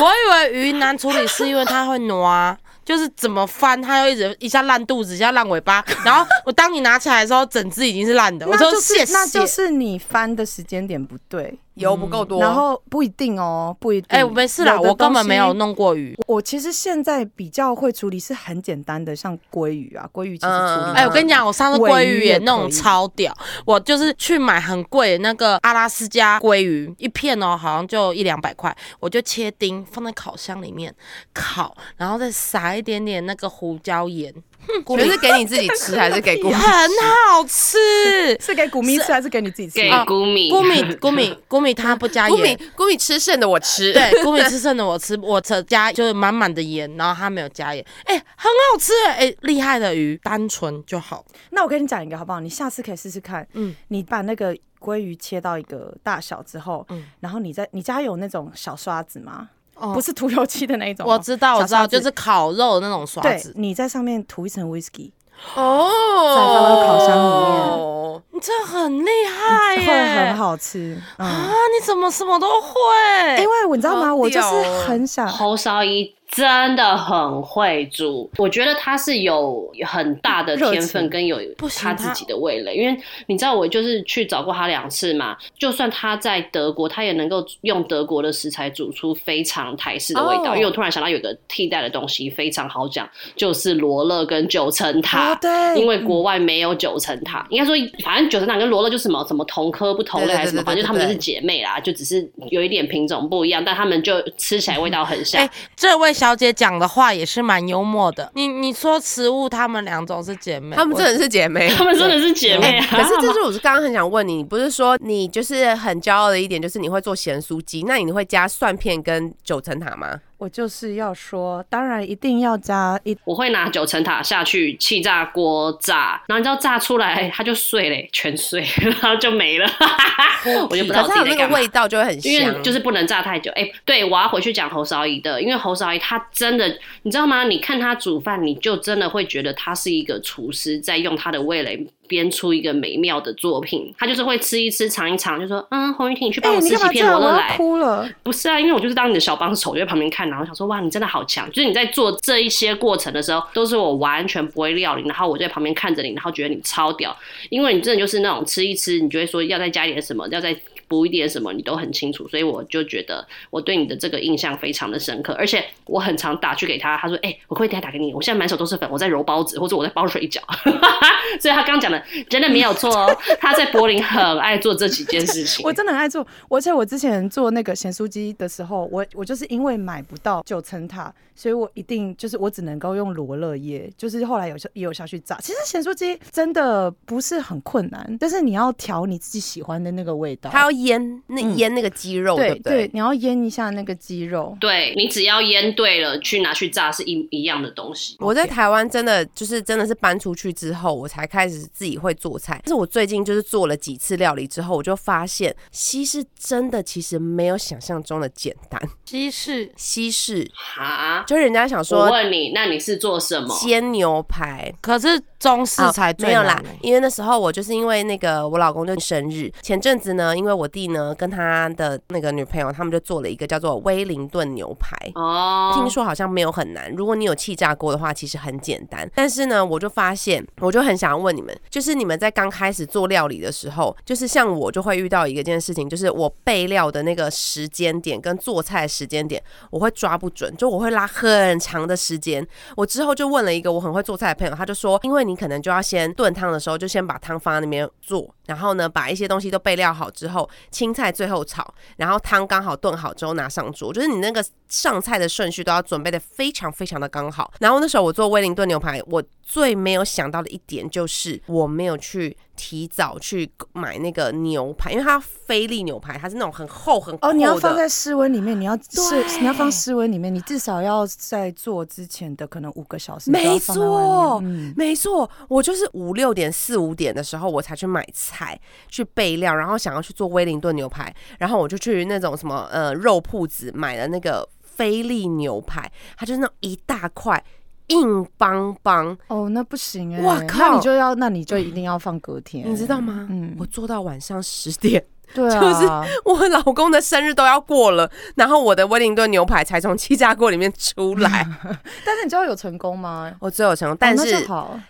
我以为鱼难处理是因为它会挪，就是怎么翻它又一直一下烂肚子，一下烂尾巴，然后我当你拿起来的时候，整只已经是烂的。我说谢谢。那就是你翻的时间点不对，油不够多，然后不一定哦，不一定。哎、没事啦，我根本没有。弄过鱼。我其实现在比较会处理是很简单的，像鲑鱼啊，鲑鱼其实处理。哎、我跟你讲，我上次尾鲑鱼鱼也也那种可以超屌，我就是去买很贵的那个阿拉斯加鲑鱼，一片哦，好像就一两百块，我就切丁放在烤箱里面烤，然后再撒一点点那个胡椒盐，全是给你自己吃 还是给？很好吃。是给古米吃还是给你自己吃？给啊谷米，谷米谷米谷米，他不加盐。谷米吃剩的我吃，对，谷米吃剩的我吃，我只加就是满满的盐，然后它没有加盐，哎、很好吃哎、哎厉害的鱼，单纯就好。那我跟你讲一个好不好？你下次可以试试看。嗯嗯，你把那个鲑鱼切到一个大小之后，嗯然后你在你家有那种小刷子吗？哦。不是涂油漆的那一种哦、我知道，我知道，小刷子。就是烤肉的那种刷对子，。你在上面涂一层 whisky，哦，再放到烤箱里面面。你这很厉害耶，会很好吃。嗯，啊！你怎么什么都会？因为我你知道吗？我就是很想侯少一真的很会煮，我觉得他是有很大的天分跟有他自己的味蕾，因为你知道我就是去找过他两次嘛，就算他在德国，他也能够用德国的食材煮出非常台式的味道。哦因为我突然想到有个替代的东西非常好讲，就是罗勒跟九层塔。哦，对，因为国外没有九层塔，应该说，反正九层塔跟罗勒就什么什么同科不同类还是什么，反正就他们就是姐妹啦，就只是有一点品种不一样，但他们就吃起来味道很像哎。这位小姐讲的话也是蛮幽默的。你你说食物，她们两种是姐妹，我她们真的是姐妹。他们真的是姐妹啊！可是这 是我是刚刚很想问你，你不是说你就是很骄傲的一点，就是你会做咸酥鸡，那你会加蒜片跟九层塔吗？我就是要说，当然一定要加一我会拿九层塔下去气炸锅炸，然后你知道炸出来它就碎嘞，全碎，然后就没了，我就不知道自己在干嘛。味道就会很因为香，就是不能炸太久。哎、对我要回去讲侯少仪的，因为侯少仪他真的，你知道吗？你看他煮饭，你就真的会觉得他是一个厨师，在用他的味蕾编出一个美妙的作品。他就是会吃一吃、尝一尝，就说：“嗯，洪玉婷，你去帮哎、我吃几片罗勒来。哭了。不是啊，因为我就是当你的小帮手，我就在旁边看，然后想说：“哇，你真的好强！”就是你在做这一些过程的时候，都是我完全不会料理，然后我就在旁边看着你，然后觉得你超屌，因为你真的就是那种吃一吃，你就会说要再加一点什么，要再补一点什么，你都很清楚，所以我就觉得我对你的这个印象非常的深刻，而且我很常打去给他，他说：“哎、我可不可以等下打给你？我现在满手都是粉，我在揉包子，或者我在包水饺。”所以他刚刚讲的真的没有错哦，他在柏林很爱做这几件事情。我真的很爱做，而且我之前做那个咸酥鸡的时候，我我就是因为买不到九层塔，所以我一定就是我只能够用罗勒叶，就是后来有下也有下去炸。其实咸酥鸡真的不是很困难，但是你要调你自己喜欢的那个味道。它要腌那嗯腌那个鸡肉，对对？你要腌一下那个鸡肉。对你只要腌对了，去拿去炸是一一样的东西。我在台湾真的就是真的是搬出去之后，我才开始自己会做菜。但是我最近就是做了几次料理之后，我就发现西式真的其实没有想象中的简单。西式西式哈，就人家想说我说问你，那你是做什么？煎牛排，可是中式啊才最没有啦因为那时候我就是因为那个我老公就生日，前阵子呢，因为我弟呢跟他的那个女朋友，他们就做了一个叫做威灵顿牛排。哦，听说好像没有很难，如果你有气炸锅的话，其实很简单。但是呢，我就发现，我就很想要问你们，就是你们在刚开始做料理的时候，就是像我就会遇到一个件事情，就是我备料的那个时间点跟做菜时间点，我会抓不准，就我会拉很长的时间。我之后就问了一个我很会做菜的朋友，他就说，因为你可能就要先炖汤的时候，就先把汤放在那边做，然后呢，把一些东西都备料好之后，青菜最后炒，然后汤刚好炖好之后拿上桌，就是你那个上菜的顺序都要准备的非常非常的刚好。然后那时候我做威灵顿牛排，我最没有想到的一点就是我没有去提早去买那个牛排，因为它菲力牛排它是那种很厚很厚的。哦，你要放在室温里面，你要室对你要放室温里面，你至少要在做之前的可能五个小时，没错嗯，没错，我就是五六点、四五点的时候，我才去买菜、去备料，然后想要去做威灵顿牛排，然后我就去那种什么呃肉铺子买了那个菲力牛排，它就是那种一大块硬邦邦，哦，那不行哎、哇靠！那你就要，那你就一定要放隔天，你知道吗？嗯。我做到晚上十点，对啊，就是我老公的生日都要过了，然后我的威灵顿牛排才从气炸锅里面出来，但是你知道有成功吗？我最有成功，但是，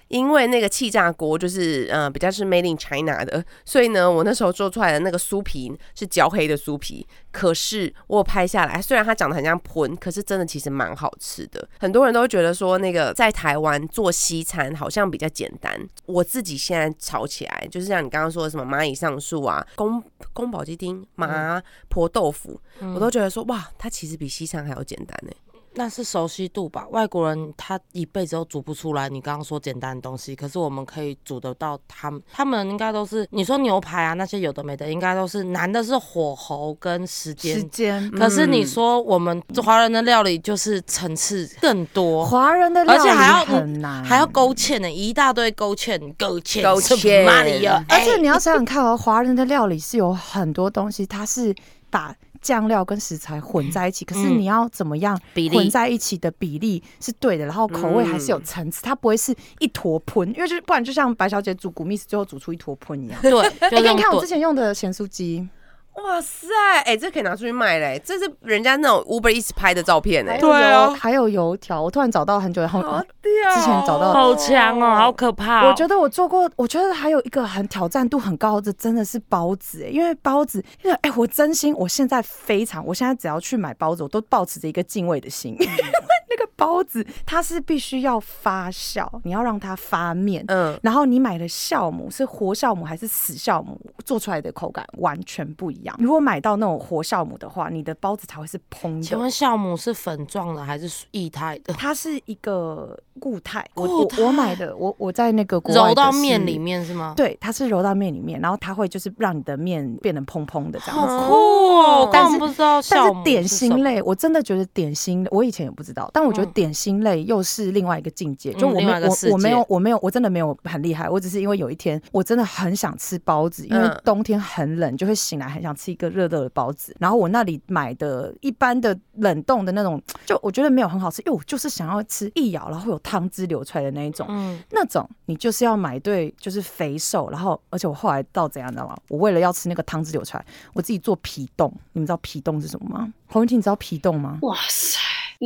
因为那个气炸锅就是呃比较是 made in China 的，所以呢，我那时候做出来的那个酥皮是焦黑的酥皮，可是我拍下来，虽然它长得很像喷，可是真的其实蛮好吃的。很多人都会觉得说那个在台湾做西餐好像比较简单，我自己现在炒起来，就是像你刚刚说的什么蚂蚁上树啊、宫宫保鸡丁、麻婆豆腐，我都觉得说哇，它其实比西餐还要简单呢。那是熟悉度吧？外国人他一辈子都煮不出来你刚刚说简单的东西，可是我们可以煮得到他们。他们应该都是你说牛排啊那些有的没的，应该都是难的是火候跟时间时间。间。可是你嗯说我们华人的料理就是层次更多，华人的料理而且还要很难，还要勾芡呢，一大堆勾芡，勾芡，勾芡么里呀？而且你要想想看哦，华人的料理是有很多东西，它是把酱料跟食材混在一起，可是嗯你要怎么样混在一起的比例是对的，然后口味还是有层次，它不会是一坨喷，因为就是不然就像白小姐煮古密斯最后煮出一坨喷一样。对，你看我之。前用的咸酥鸡，哇塞，哎、这可以拿出去卖嘞！这是人家那种 Uber 一直拍的照片哎、对啊，还有油条，我突然找到很久以后，好屌！之前找到好强哦，好可怕、哦！我觉得我做过，我觉得还有一个很挑战度很高的，真的是包子、欸，因为包子，因为哎、我真心，我现在非常，我现在只要去买包子，我都保持着一个敬畏的心，那个包子它是必须要发酵，你要让它发面。嗯，然后你买的酵母是活酵母还是死酵母，做出来的口感完全不一样。如果买到那种活酵母的话，你的包子才会是蓬的。请问酵母是粉状的还是液态的？它是一个固态，我我我买的，我我在那个国外揉到面里面是吗？对，它是揉到面里面，然后它会就是让你的面变得蓬蓬的这样子。好酷哦！我根但是不知道但是点心类，我真的觉得点心，我以前也不知道，但我觉得嗯点心类又是另外一个境界。就嗯我没我我没有我没有我真的没有很厉害，我只是因为有一天我真的很想吃包子，因为嗯冬天很冷，就会醒来很想吃一个热热的包子。然后我那里买的一般的冷冻的那种，就我觉得没有很好吃，因为我就是想要吃一咬然后会有汤汁流出来的那一种。嗯，那种你就是要买对，就是肥瘦，然后而且我后来到怎样，你知道吗？我为了要吃那个汤汁流出来，我自己做皮冻。你们知道皮冻是什么吗？黄文婷，你知道皮冻吗？哇塞！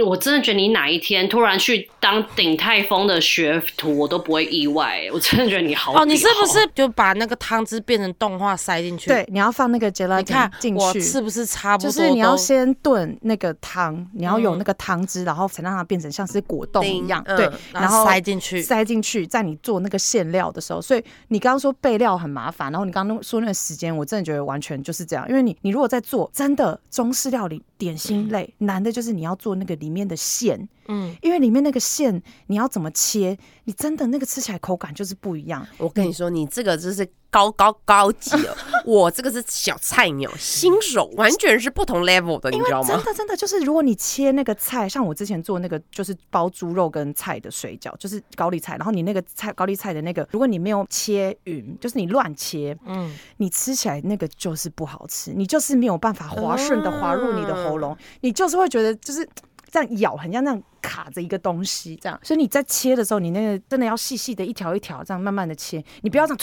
我真的觉得你哪一天突然去当鼎泰丰的学徒，我都不会意外。我真的觉得你好哦，你是不是 就把那个汤汁变成动画塞进去？对，，你要放那个你 gelatin 看进去，我是不是差不多？就是你要先炖那个汤，你要有嗯那个汤汁，然后才让它变成像是果冻一样，嗯对，然后然后塞进去。塞进去，在你做那个馅料的时候，所以你刚刚说备料很麻烦，然后你刚刚说那个时间，我真的觉得完全就是这样，因为你你如果在做真的中式料理点心 类，难的就是你要做那个里面的馅，嗯，因为里面那个馅你要怎么切，你真的那个吃起来口感就是不一样。我跟你说，你这个就是高高高级了，我这个是小菜鸟，新手，完全是不同 level 的，你知道吗？真的真的就是，如果你切那个菜，像我之前做那个就是包猪肉跟菜的水饺，就是高丽菜，然后你那个菜高丽菜的那个，如果你没有切匀，就是你乱切，嗯，你吃起来那个就是不好吃，你就是没有办法滑顺的滑入你的喉咙，你就是会觉得就是这样咬，很像那样卡着一个东西这样。所以你在切的时候，你那个真的要细细的一条一条这样慢慢的切，你不要这样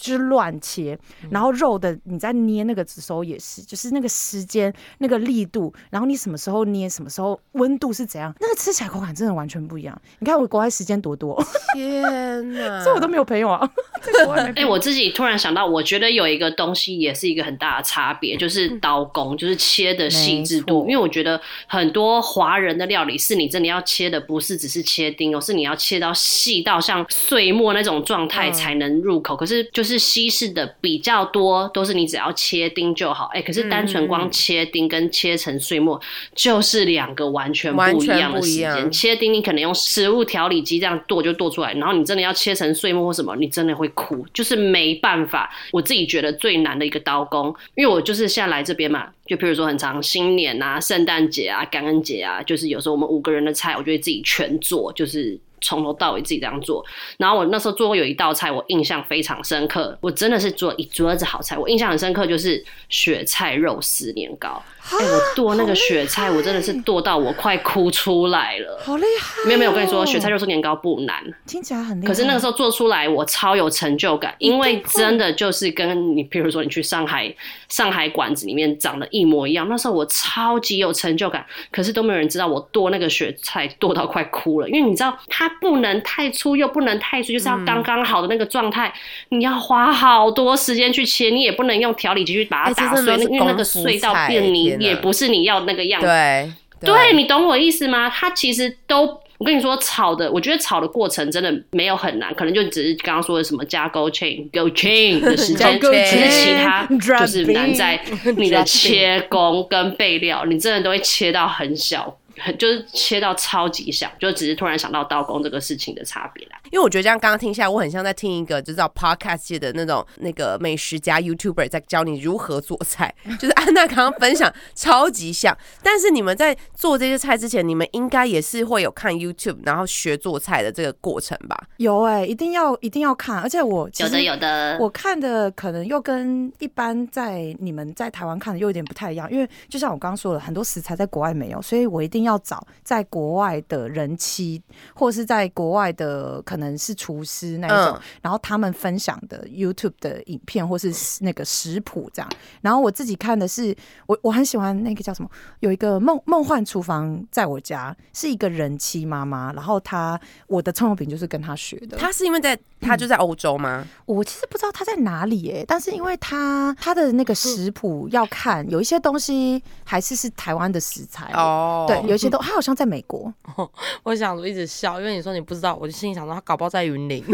就是乱切。然后肉的你在捏那个的时候也是，就是那个时间、那个力度，然后你什么时候捏，什么时候温度是怎样，那个吃起来口感真的完全不一样。你看我国外时间多多，天哪！所以我都没有朋友啊，哎、友我自己突然想到，我觉得有一个东西也是一个很大的差别，就是刀工，就是切的细致度。因为我觉得很多华人的料理是你真的要切的，不是只是切丁哦，是你要切到细到像碎末那种状态嗯才能入口。可是就是西式的比较多，都是你只要切丁就好。哎、可是单纯光切丁跟切成碎末就是两个完全不一样的时间。切丁你可能用食物调理机这样剁就剁出来，然后你真的要切成碎末或什么，你真的会哭，就是没办法。我自己觉得最难的一个刀工，因为我就是现在来这边嘛，就比如说很长新年啊、圣诞节啊、感恩节啊，就是有时候我们五个人的菜，我就会自己全做，就是。从头到尾自己这样做，然后我那时候做过有一道菜，我印象非常深刻，我真的是做一桌子好菜，我印象很深刻，就是雪菜肉丝年糕。哎、我剁那个雪菜，我真的是剁到我快哭出来了。好厉害哦、没有没有，我跟你说，雪菜肉丝年糕不难，听起来很厉害，可是那个时候做出来，我超有成就感，因为真的就是跟你，比如说你去上海上海馆子里面长得一模一样。那时候我超级有成就感，可是都没有人知道我剁那个雪菜剁到快哭了，因为你知道它不能太粗又不能太碎，就是要刚刚好的那个状态。你要花好多时间去切，你也不能用调理机去把它打碎，因为那个功夫碎到变泥也不是你要那个样子。对对你懂我意思吗？他其实都，我跟你说，炒的，我觉得炒的过程真的没有很难，可能就只是刚刚说的什么加 go chain go chain 的时间，加勾可是其他就是难在你的 切工跟备料，你真的都会切到很小。很就是切到超级小，就只是突然想到刀工这个事情的差别啦。因为我觉得这样刚刚听下来，我很像在听一个就是叫 podcast 界的那种那个美食家 YouTuber 在教你如何做菜，就是安娜刚刚分享超级像。但是你们在做这些菜之前，你们应该也是会有看 YouTube，然后学做菜的这个过程吧？有哎、一定要一定要看，而且我有的有的，我看的可能又跟一般在你们在台湾看的又有点不太一样，因为就像我刚刚说了，很多食材在国外没有，所以我一定要找在国外的人妻，或是在国外的可能是厨师那一种，嗯然后他们分享的 YouTube 的影片或是那个食谱这样。然后我自己看的是，我我很喜欢那个叫什么，有一个梦梦幻厨房在我家，是一个人妻妈妈，然后她我的葱油饼就是跟她学的。她是因为在她就在欧洲吗？我其实不知道她在哪里耶，但是因为她她的那个食谱要看，有一些东西还是是台湾的食材哦，对，有一些都她好像在美国，我想说一直笑，因为你说你不知道，我就心里想说他搞不好在云林。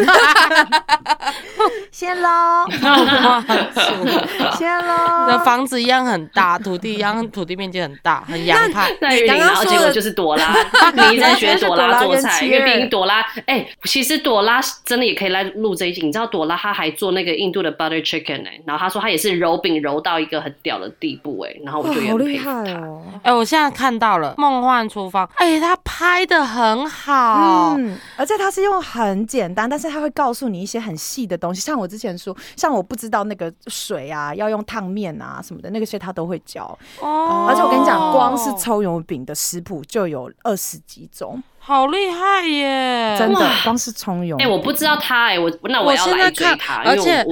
先喽，先那喽。房子一样很大，土地一样，土地面积很大，很洋派。在云林，刚刚然后结说的果就是朵拉，你在学朵拉做菜，是因为朵拉跟毕竟朵拉，哎、其实朵拉真的也可以来录这一集。你知道朵拉她还做那个印度的 butter chicken 哎、然后她说她也是揉饼揉到一个很屌的地步哎、然后我就也很佩服她。哎、我现在看到了《梦幻厨房》，哎、她拍的很好。嗯，而且她是用很简单，但是它会告诉你一些很细的东西。像我之前说，像我不知道那个水啊，要用烫面啊什么的，那个些他都会教。哦而且我跟你讲，光是葱油饼的食谱就有二十几种，好厉害耶！真的，光是葱油。哎、我不知道他哎、我那我要来现在看追他，而且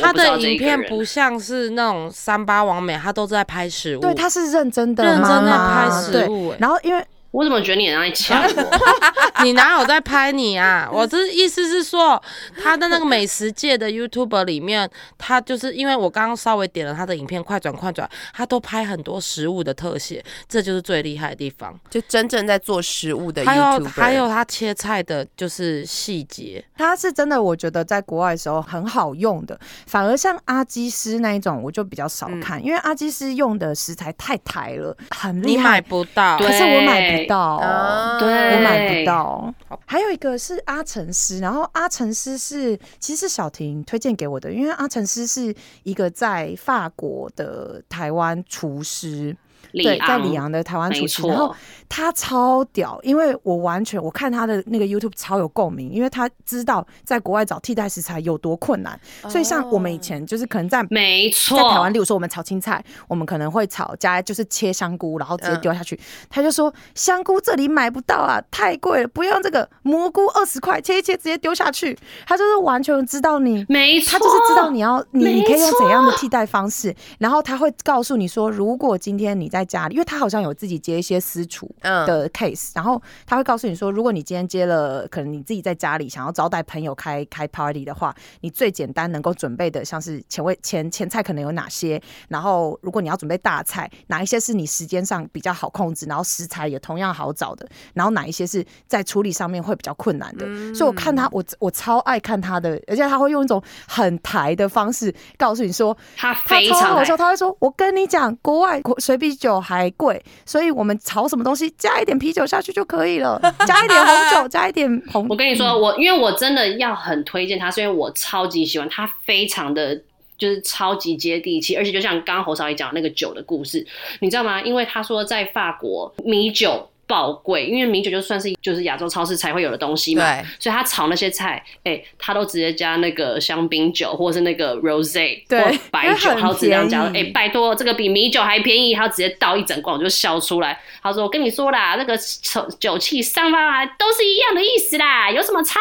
他的影片不像是那种三八王美，他都在拍食物。对，他是认真的认真在妈妈拍食物哎然后因为我怎么觉得你很爱抢我？你哪有在拍你啊？我这意思是说，他的那个美食界的 YouTuber 里面，他就是因为我刚刚稍微点了他的影片，快转快转，他都拍很多食物的特写，这就是最厉害的地方。就真正在做食物的还有 YouTuber，还有他切菜的就是细节，他是真的，我觉得在国外的时候很好用的，反而像阿基师那一种，我就比较少看，因为阿基师用的食材太台了，很厉你买害，不到。可是我买不到。啊对我买不到。还有一个是阿成师，然后阿成师是其实是小婷推荐给我的，因为阿成师是一个在法国的台湾厨师，对，在昂里昂的台湾厨没师，然后，他超屌，因为我完全我看他的那个 YouTube 超有共鸣，因为他知道在国外找替代食材有多困难，所以像我们以前就是可能在没错，在台湾，例如说我们炒青菜，我们可能会炒加就是切香菇，然后直接丢下去。他就说香菇这里买不到啊，太贵了，不用这个蘑菇二十块，切一切直接丢下去。他就是完全知道你。没错，他就是知道你要你你可以用怎样的替代方式，然后他会告诉你说，如果今天你在家里，因为他好像有自己接一些私厨嗯的 case，、然后他会告诉你说，如果你今天接了，可能你自己在家里想要招待朋友开开 party 的话，你最简单能够准备的，像是前味前前菜可能有哪些，然后如果你要准备大菜，哪一些是你时间上比较好控制，然后食材也同样好找的，然后哪一些是在处理上面会比较困难的。所以我看他，我我超爱看他的，而且他会用一种很台的方式告诉你说，他他非常爱超好笑，他会说：“我跟你讲，国外国水比酒还贵，所以我们炒什么东西加一点啤酒下去就可以了，加一点红酒，加一点红。”我跟你说，我因为我真的要很推荐它，是因为我超级喜欢它，非常的。就是超级接地气，而且就像刚刚侯少爷讲那个酒的故事，你知道吗？因为他说在法国米酒爆贵，因为米酒就算是就是亚洲超市才会有的东西嘛，所以他炒那些菜，哎、他都直接加那个香槟酒或者是那个 rose 对或白酒，因为很他直接这样加。哎、拜托，这个比米酒还便宜，他直接倒一整罐，我就笑出来。他说：“我跟你说啦，那个酒酒气上发啊，都是一样的意思啦，有什么差？”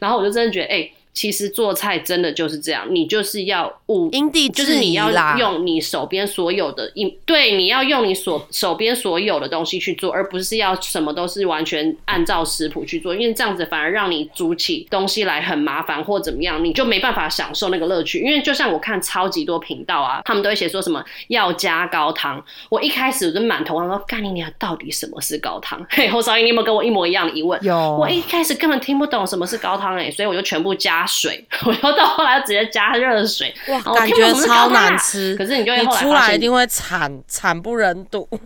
然后我就真的觉得，哎、其实做菜真的就是这样，你就是要务因地制就是你要宜。用你手边所有的一，对，你要用你所手边所有的东西去做，而不是要什么都是完全按照食谱去做，因为这样子反而让你煮起东西来很麻烦或怎么样，你就没办法享受那个乐趣。因为就像我看超级多频道啊，他们都会写说什么要加高汤，我一开始我就满头问说，干你娘，到底什么是高汤？嘿，侯少英，你有没有跟我一模一样的疑问？有我一开始根本听不懂什么是高汤哎、所以我就全部加水，我又到后来直接加热水，哇感觉超难吃。可是你就会出来一定会惨惨不忍睹。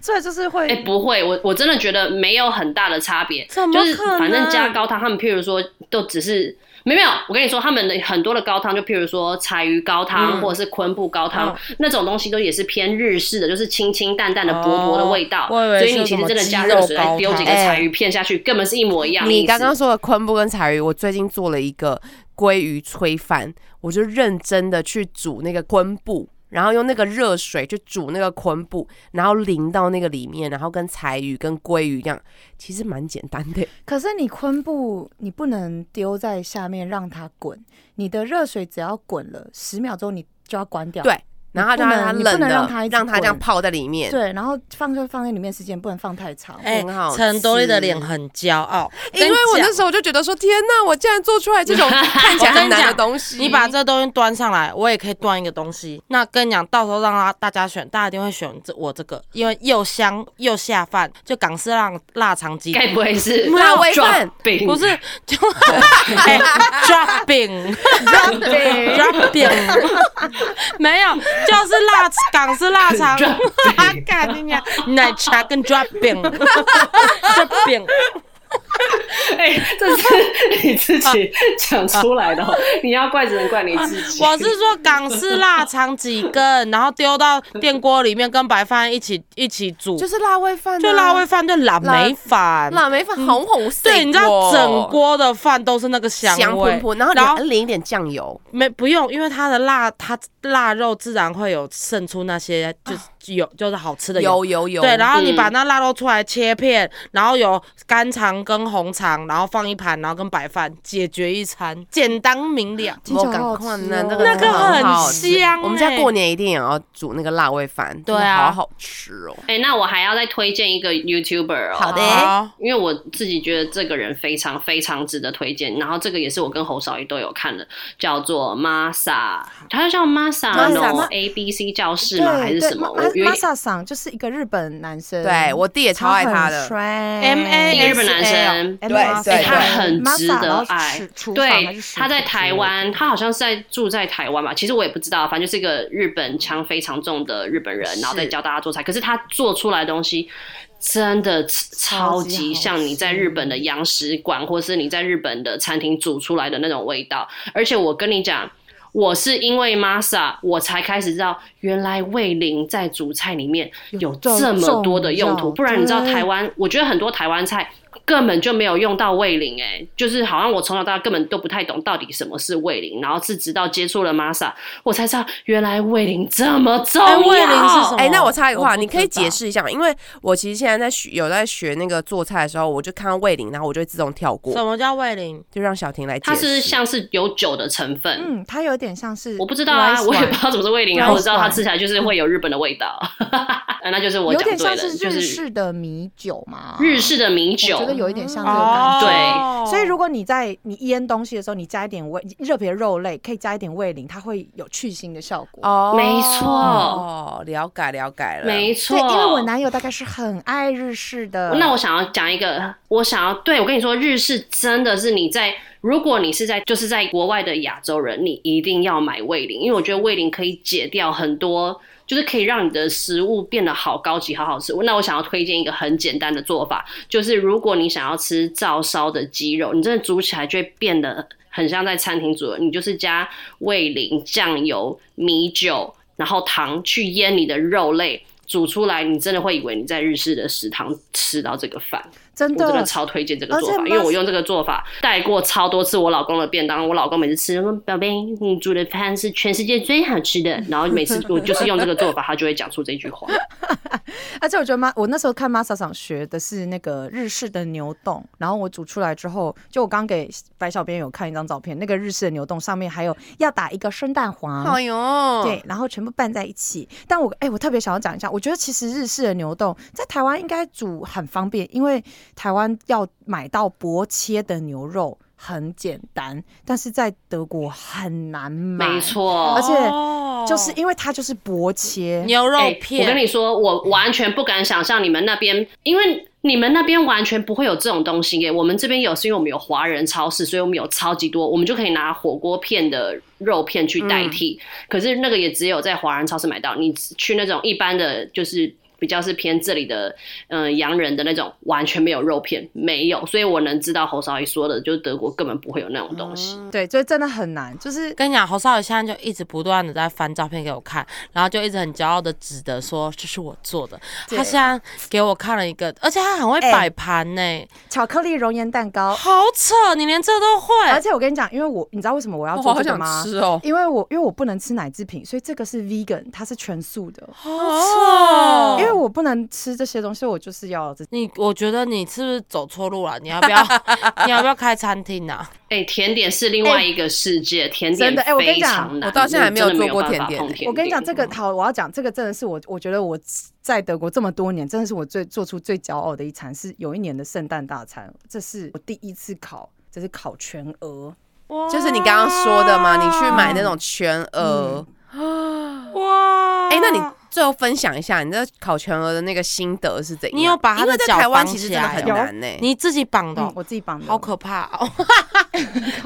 所以就是会哎、不会，我我真的觉得没有很大的差别，就是反正加高汤，他们譬如说都只是。没有没有，我跟你说，他们的很多的高汤，就譬如说柴鱼高汤、嗯或者是昆布高汤、嗯那种东西，都也是偏日式的，就是清清淡淡的、薄薄的味道。所以你其实真的加肉热水来丢几个柴鱼片下去，根本是一模一样。你刚刚说的昆布跟柴鱼，我最近做了一个鲑鱼炊饭，我就认真的去煮那个昆布，然后用那个热水去煮那个昆布，然后淋到那个里面，然后跟柴鱼跟鲑鱼一样，其实蛮简单的。可是你昆布你不能丢在下面让它滚，你的热水只要滚了十秒钟，你就要关掉。对然后让它冷的，能让它这样泡在里面。对，然后放就放在里面时间不能放太长。哎很好，陈多利的吃脸很骄傲，因为我那时候就觉得说，天哪，我竟然做出来这种 看起来很难的东西。你把这东西端上来，我也可以端一个东西。那跟你讲，到时候让他大家选，大家一定会选这我这个，因为又香又下饭，就港式辣腊肠鸡。该不会是辣味饭？不是，就 哎 drop 饼，drop 饼，drop 饼，没有，就是辣港式腊肠。drop，干你娘，奶茶跟 drop 饼，drop 饼，哎、这是 你自己讲出来的、哦，你要怪只能怪你自己。我是说港式腊肠几根，然后丢到电锅里面跟白饭一起一起煮，就是辣味饭啊，就辣味饭，就腊梅饭。腊梅饭红红色，对，你知道整锅的饭都是那个香味，香喷喷，然后然后淋一点酱油，没不用，因为它的辣，它腊肉自然会有渗出那些就是有就是好吃的油。油油油，对，然后你嗯把那腊肉出来切片，然后有肝肠跟红肠，然后放一盘，然后跟白饭解决一餐，简单明了。我赶快呢，那个那个很香我们家欸过年一定也要煮那个辣味饭，对啊。好好吃哦。哎、那我还要再推荐一个 YouTuber 哦。好的。好，因为我自己觉得这个人非常非常值得推荐，然后这个也是我跟侯少宇都有看的，叫做 Masa，他叫 Masa Masa no 吗？A B C 教室吗？还是什么？我有一玛莎桑就是一个日本男生，对我弟也超爱他的。M A 一个日本男生。对对对他很值得爱。对，他在台湾。他好像是在住在台湾吧。其实我也不知道，反正就是一个日本腔非常重的日本人，然后在教大家做菜。可是他做出来的东西真的超级像你在日本的洋食馆，或是你在日本的餐厅煮出来的那种味道。而且我跟你讲。我是因为 Masa 我才开始知道，原来味淋在煮菜里面有这么多的用途，不然你知道台湾，我觉得很多台湾菜。根本就没有用到味淋，哎，就是好像我从小到大根本都不太懂到底什么是味淋，然后是直到接触了 Masa，我才知道原来味淋这么重要。味淋是什么？哎、那我插一个话，你可以解释一下吗？因为我其实现在在学，有在学那个做菜的时候，我就看到味淋，然后我就会自动跳过，什么叫味淋？就让小婷来解它释。是像是有酒的成分，嗯，它有点像是我不知道啊，我也不知道什么是味淋啊，Rice 我知道它吃起来就是会有日本的味道，啊 那就是我有讲对了，点像是就是日式的米酒嘛，日式的米酒有一点像这个感觉。对哦所以如果你在你腌东西的时候，你加一点味热别肉类，可以加一点味淋，它会有去腥的效果。哦，没错哦，了解了解了，没错，对，因为我男友大概是很爱日式的。那我想要讲一个，我想要对我跟你说，日式真的是你在，如果你是在就是在国外的亚洲人，你一定要买味淋，因为我觉得味淋可以解掉很多。就是可以让你的食物变得好高级、好好吃。那我想要推荐一个很简单的做法，就是如果你想要吃照烧的鸡肉，你真的煮起来就会变得很像在餐厅煮的。你就是加味淋、酱油、米酒，然后糖去腌你的肉类。煮出来，你真的会以为你在日式的食堂吃到这个饭。真的我真的超推荐这个做法，因为我用这个做法带过超多次我老公的便当，我老公每次吃说：“宝贝，你煮的饭是全世界最好吃的。”然后每次我 就是用这个做法，他就会讲出这句话。而且我觉得妈，我那时候看妈嫂想学的是那个日式的牛冻，然后我煮出来之后，就我刚给白小编有看一张照片，那个日式的牛冻上面还有要打一个生蛋黄。哎呦，对，然后全部拌在一起。但我哎、我特别想要讲一下，我觉得其实日式的牛冻在台湾应该煮很方便，因为台湾要买到薄切的牛肉很简单，但是在德国很难买。没，错，而且哦就是因为它就是薄切。牛肉哎片。我跟你说，我完全不敢想象你们那边，因为你们那边完全不会有这种东西耶。我们这边有，是因为我们有华人超市，所以我们有超级多，我们就可以拿火锅片的肉片去代替。可是那个也只有在华人超市买到，你去那种一般的就是。比较是偏这里的，嗯、洋人的那种，完全没有肉片，没有，所以我能知道侯少仪说的，就是德国根本不会有那种东西。对，所以真的很难，就是跟你讲，侯少宇现在就一直不断的在翻照片给我看，然后就一直很骄傲的指的说这是我做的。他现在给我看了一个，而且他很会哎摆盘呢，巧克力熔岩蛋糕。好扯，你连这都会。而且我跟你讲，因为我你知道为什么我要我好想做这个吗？吃哦。因为我因为我不能吃奶制品，所以这个是 vegan，它是全素的。好我不能吃这些东西，我就是要这。你我觉得你是不是走错路了？你要不要 你要不要开餐厅啊？哎、甜点是另外一个世界，甜点真的哎我跟你讲，我到现在还没有做过甜点我跟你讲，这个嗯好，我要讲这个真的是我，我觉得我在德国这么多年，真的是我最做出最骄傲的一餐，是有一年的圣诞大餐，这是我第一次烤，这是烤全鹅。就是你刚刚说的嘛，你去买那种全鹅。哇，哎、那你最后分享一下你这烤全鹅的那个心得是怎样？你有把它的因为在脚绑台湾其实起真的很来呢、你自己绑的嗯哦，，我自己绑的，好可怕哦，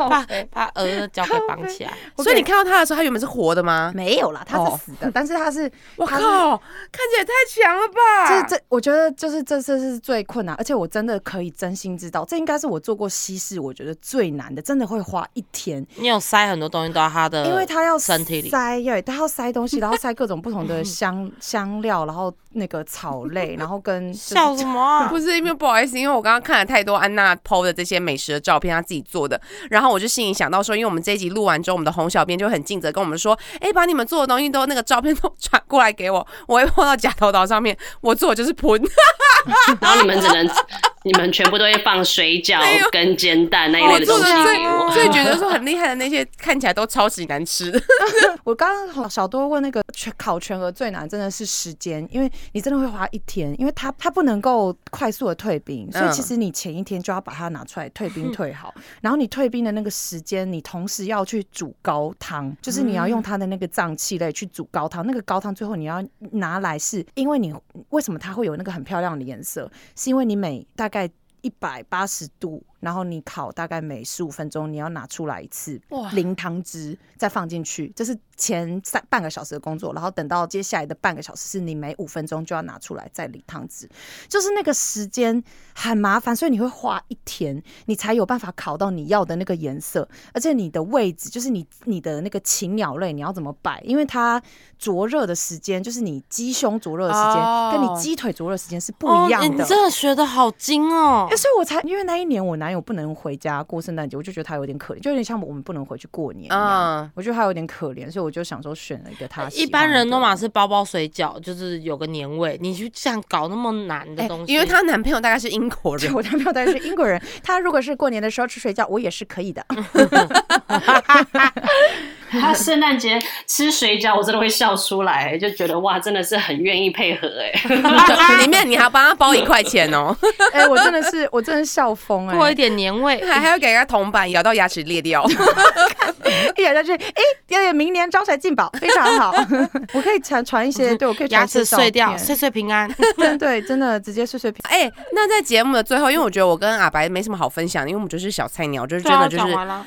把把鹅的脚给绑起来。所以你看到它的时候，它原本是活的吗？没有啦，它哦是死的，但是它是 我靠，看起来太强了吧！这这，我觉得就是这次是最困难，而且我真的可以真心知道，这应该是我做过西式我觉得最难的，真的会花一天，你有塞很多东西到它的，因为它要身体里。塞，对，它要塞东西，然后塞各种不同的 香香料，然后那个草类，然后跟、就是笑什么啊？不是因为不好意思，因为我刚刚看了太多安娜 PO 的这些美食的照片，她自己做的，然后我就心里想到说，因为我们这一集录完之后，我们的洪小编就很尽责跟我们说，哎、把你们做的东西都那个照片都传过来给我，我会 PO 到假头岛上面，我做的就是喷，然后你们只能你们全部都会放水饺 跟煎蛋那一类的东西给我。所以觉得说很厉害的那些，看起来都超级难吃。我刚刚好小多问那个全烤全鹅最难真的是时间，因为你真的会花一天，因为它它不能够快速的退冰，所以嗯。其实你前一天就要把它拿出来退冰退好，然后你退冰的那个时间，你同时要去煮高汤，就是你要用它的那个脏器类去煮高汤，那个高汤最后你要拿来是因为你为什么它会有那个很漂亮的颜色，是因为你每大概。一百八十度，然后你烤大概每十五分钟，你要拿出来一次哇淋汤汁，再放进去，这是前三半个小时的工作，然后等到接下来的半个小时是你每五分钟就要拿出来再淋汤汁，就是那个时间很麻烦，所以你会花一天，你才有办法烤到你要的那个颜色，而且你的位置就是你你的那个禽鸟类你要怎么摆，因为它灼热的时间就是你鸡胸灼热的时间、哦跟你鸡腿灼热时间是不哦一样的。你真的学的好精哦欸，！所以我才因为那一年我男友不能回家过圣诞节，我就觉得他有点可怜，就有点像我们不能回去过年一样。嗯，我觉得他有点可怜，所以我就想说选了一个他。一般人都嘛是包包水饺，就是有个年味，你去这样搞那么难的哎东西，因为她男朋友大概是英国人，我男朋友大概是英国人，他如果是过年的时候吃水饺，我也是可以的。他圣诞节吃水饺，我真的会笑出来，就觉得哇，真的是很愿意配合哎。里面你还要帮他包一块钱哦，哎、我真的是，我真的是笑疯哎、过一点年味。还还要给人家铜板，咬到牙齿裂掉。一咬下去，哎、欸，明年招财进宝，非常好。我可以传传一些，对我可以传牙齿碎掉，片岁岁平安。对对，真的直接碎碎片。哎、那在节目的最后，因为我觉得我跟阿白没什么好分享的，因为我们就是小菜鸟，就是真的就是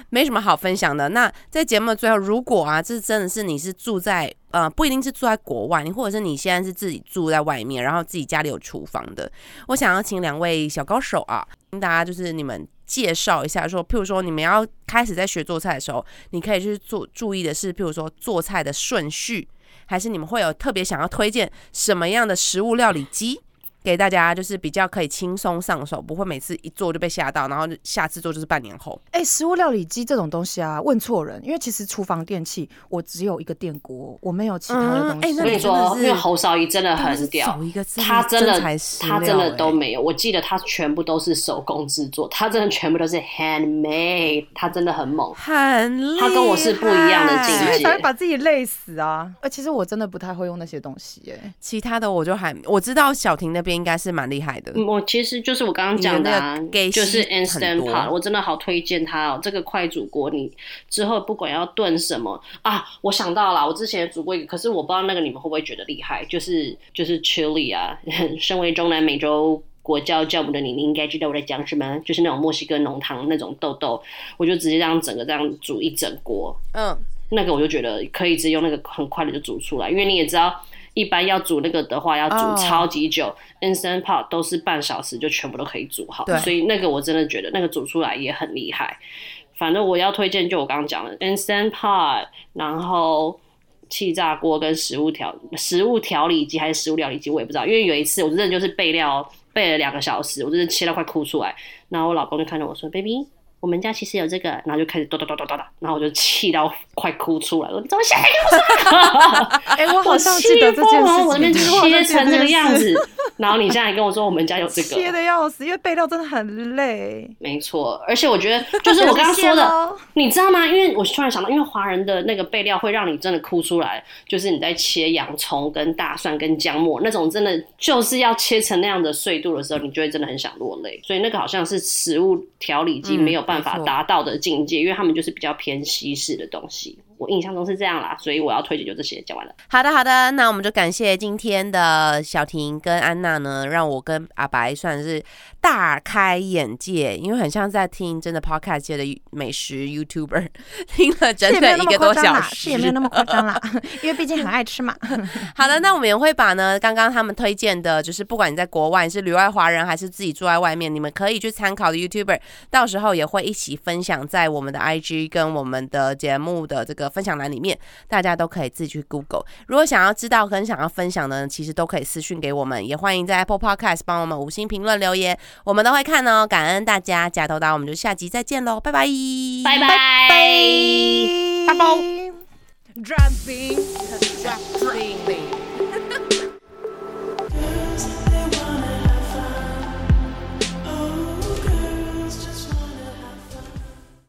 没什么好分享的。那在节目的最后，如如果啊，这真的是你是住在呃，不一定是住在国外，你或者是你现在是自己住在外面，然后自己家里有厨房的，我想要请两位小高手啊，跟大家就是你们介绍一下说，譬如说你们要开始在学做菜的时候，你可以去做注意的是，譬如说做菜的顺序，还是你们会有特别想要推荐什么样的食物料理机？给大家就是比较可以轻松上手，不会每次一做就被吓到，然后下次做就是半年后。哎、食物料理机这种东西啊，问错人，因为其实厨房电器我只有一个电锅，我没有其他的东西。嗯哎那我跟你说，你真的是因为侯少仪真的很屌走，一个字他真的他真的都没有。我记得他全部都是手工制作，他真的全部都是 handmade，他真的很猛。很厉害，他跟我是不一样的境界所以才会把自己累死啊！呃，其实我真的不太会用那些东西、哎，其他的我就还我知道小婷那边应该是蛮厉害的。嗯我其实就是我刚刚讲的啊就是 instant pot，我真的好推荐它哦。这个快煮锅，你之后不管要炖什么啊，我想到了，我之前煮过一个，可是我不知道那个你们会不会觉得厉害，就是就是 Chili 啊，身为中南美洲。国教教母的你，你应该知道我在讲什么，就是那种墨西哥浓汤那种豆豆，我就直接这样整个这样煮一整锅，嗯，那个我就觉得可以直接用那个很快的就煮出来，因为你也知道，一般要煮那个的话要煮哦超级久、i n s t a n t pot 都是半小时就全部都可以煮好，所以那个我真的觉得那个煮出来也很厉害。反正我要推荐就我刚刚讲的 instant pot，然后气炸锅跟食物调食物调理机还是食物料理机，我也不知道，因为有一次我真的就是备料备了两个小时，我真的切到快哭出来，然后我老公就看着我说：“baby。”我们家其实有这个，然后就开始咚咚咚咚咚咚，然后我就气到快哭出来了。你怎么现在给我这个？哎、我好我像气记得这件事我那边切成这个样子，然后你现在跟我说我们家有这个切个，的要死，因为备料真的很累。没错。而且我觉得，就是我刚刚说谢的，咯你知道吗？因为我突然想到，因为华人的那个备料会让你真的哭出来，就是你在切洋葱、跟大蒜、跟姜末那种，真的就是要切成那样的碎度的时候，你就会真的很想落泪。所以那个好像是食物调理机嗯没有办法达到的境界，因为他们就是比较偏西式的东西。我印象中是这样啦，所以我要推荐就这些，讲完了。好的好的，那我们就感谢今天的小婷跟安娜呢，让我跟阿白算是大开眼界，因为很像在听真的 podcast 界的美食 YouTuber，听了整是也没有那么整一个多夸张啦，小时，是也没有那么夸张啦，因为毕竟很爱吃嘛。好的，那我们也会把呢刚刚他们推荐的，就是不管你在国外你是旅外华人还是自己住在外面，你们可以去参考的 YouTuber，到时候也会一起分享在我们的 IG 跟我们的节目的这个分享栏里面，大家都可以自己去 Google。如果想要知道跟想要分享的，其实都可以私讯给我们，也欢迎在 Apple Podcast 帮我们五星评论留言，我们都会看哦。感恩大家，假头刀，我们就下集再见喽，拜拜，拜拜。拜拜。Dropping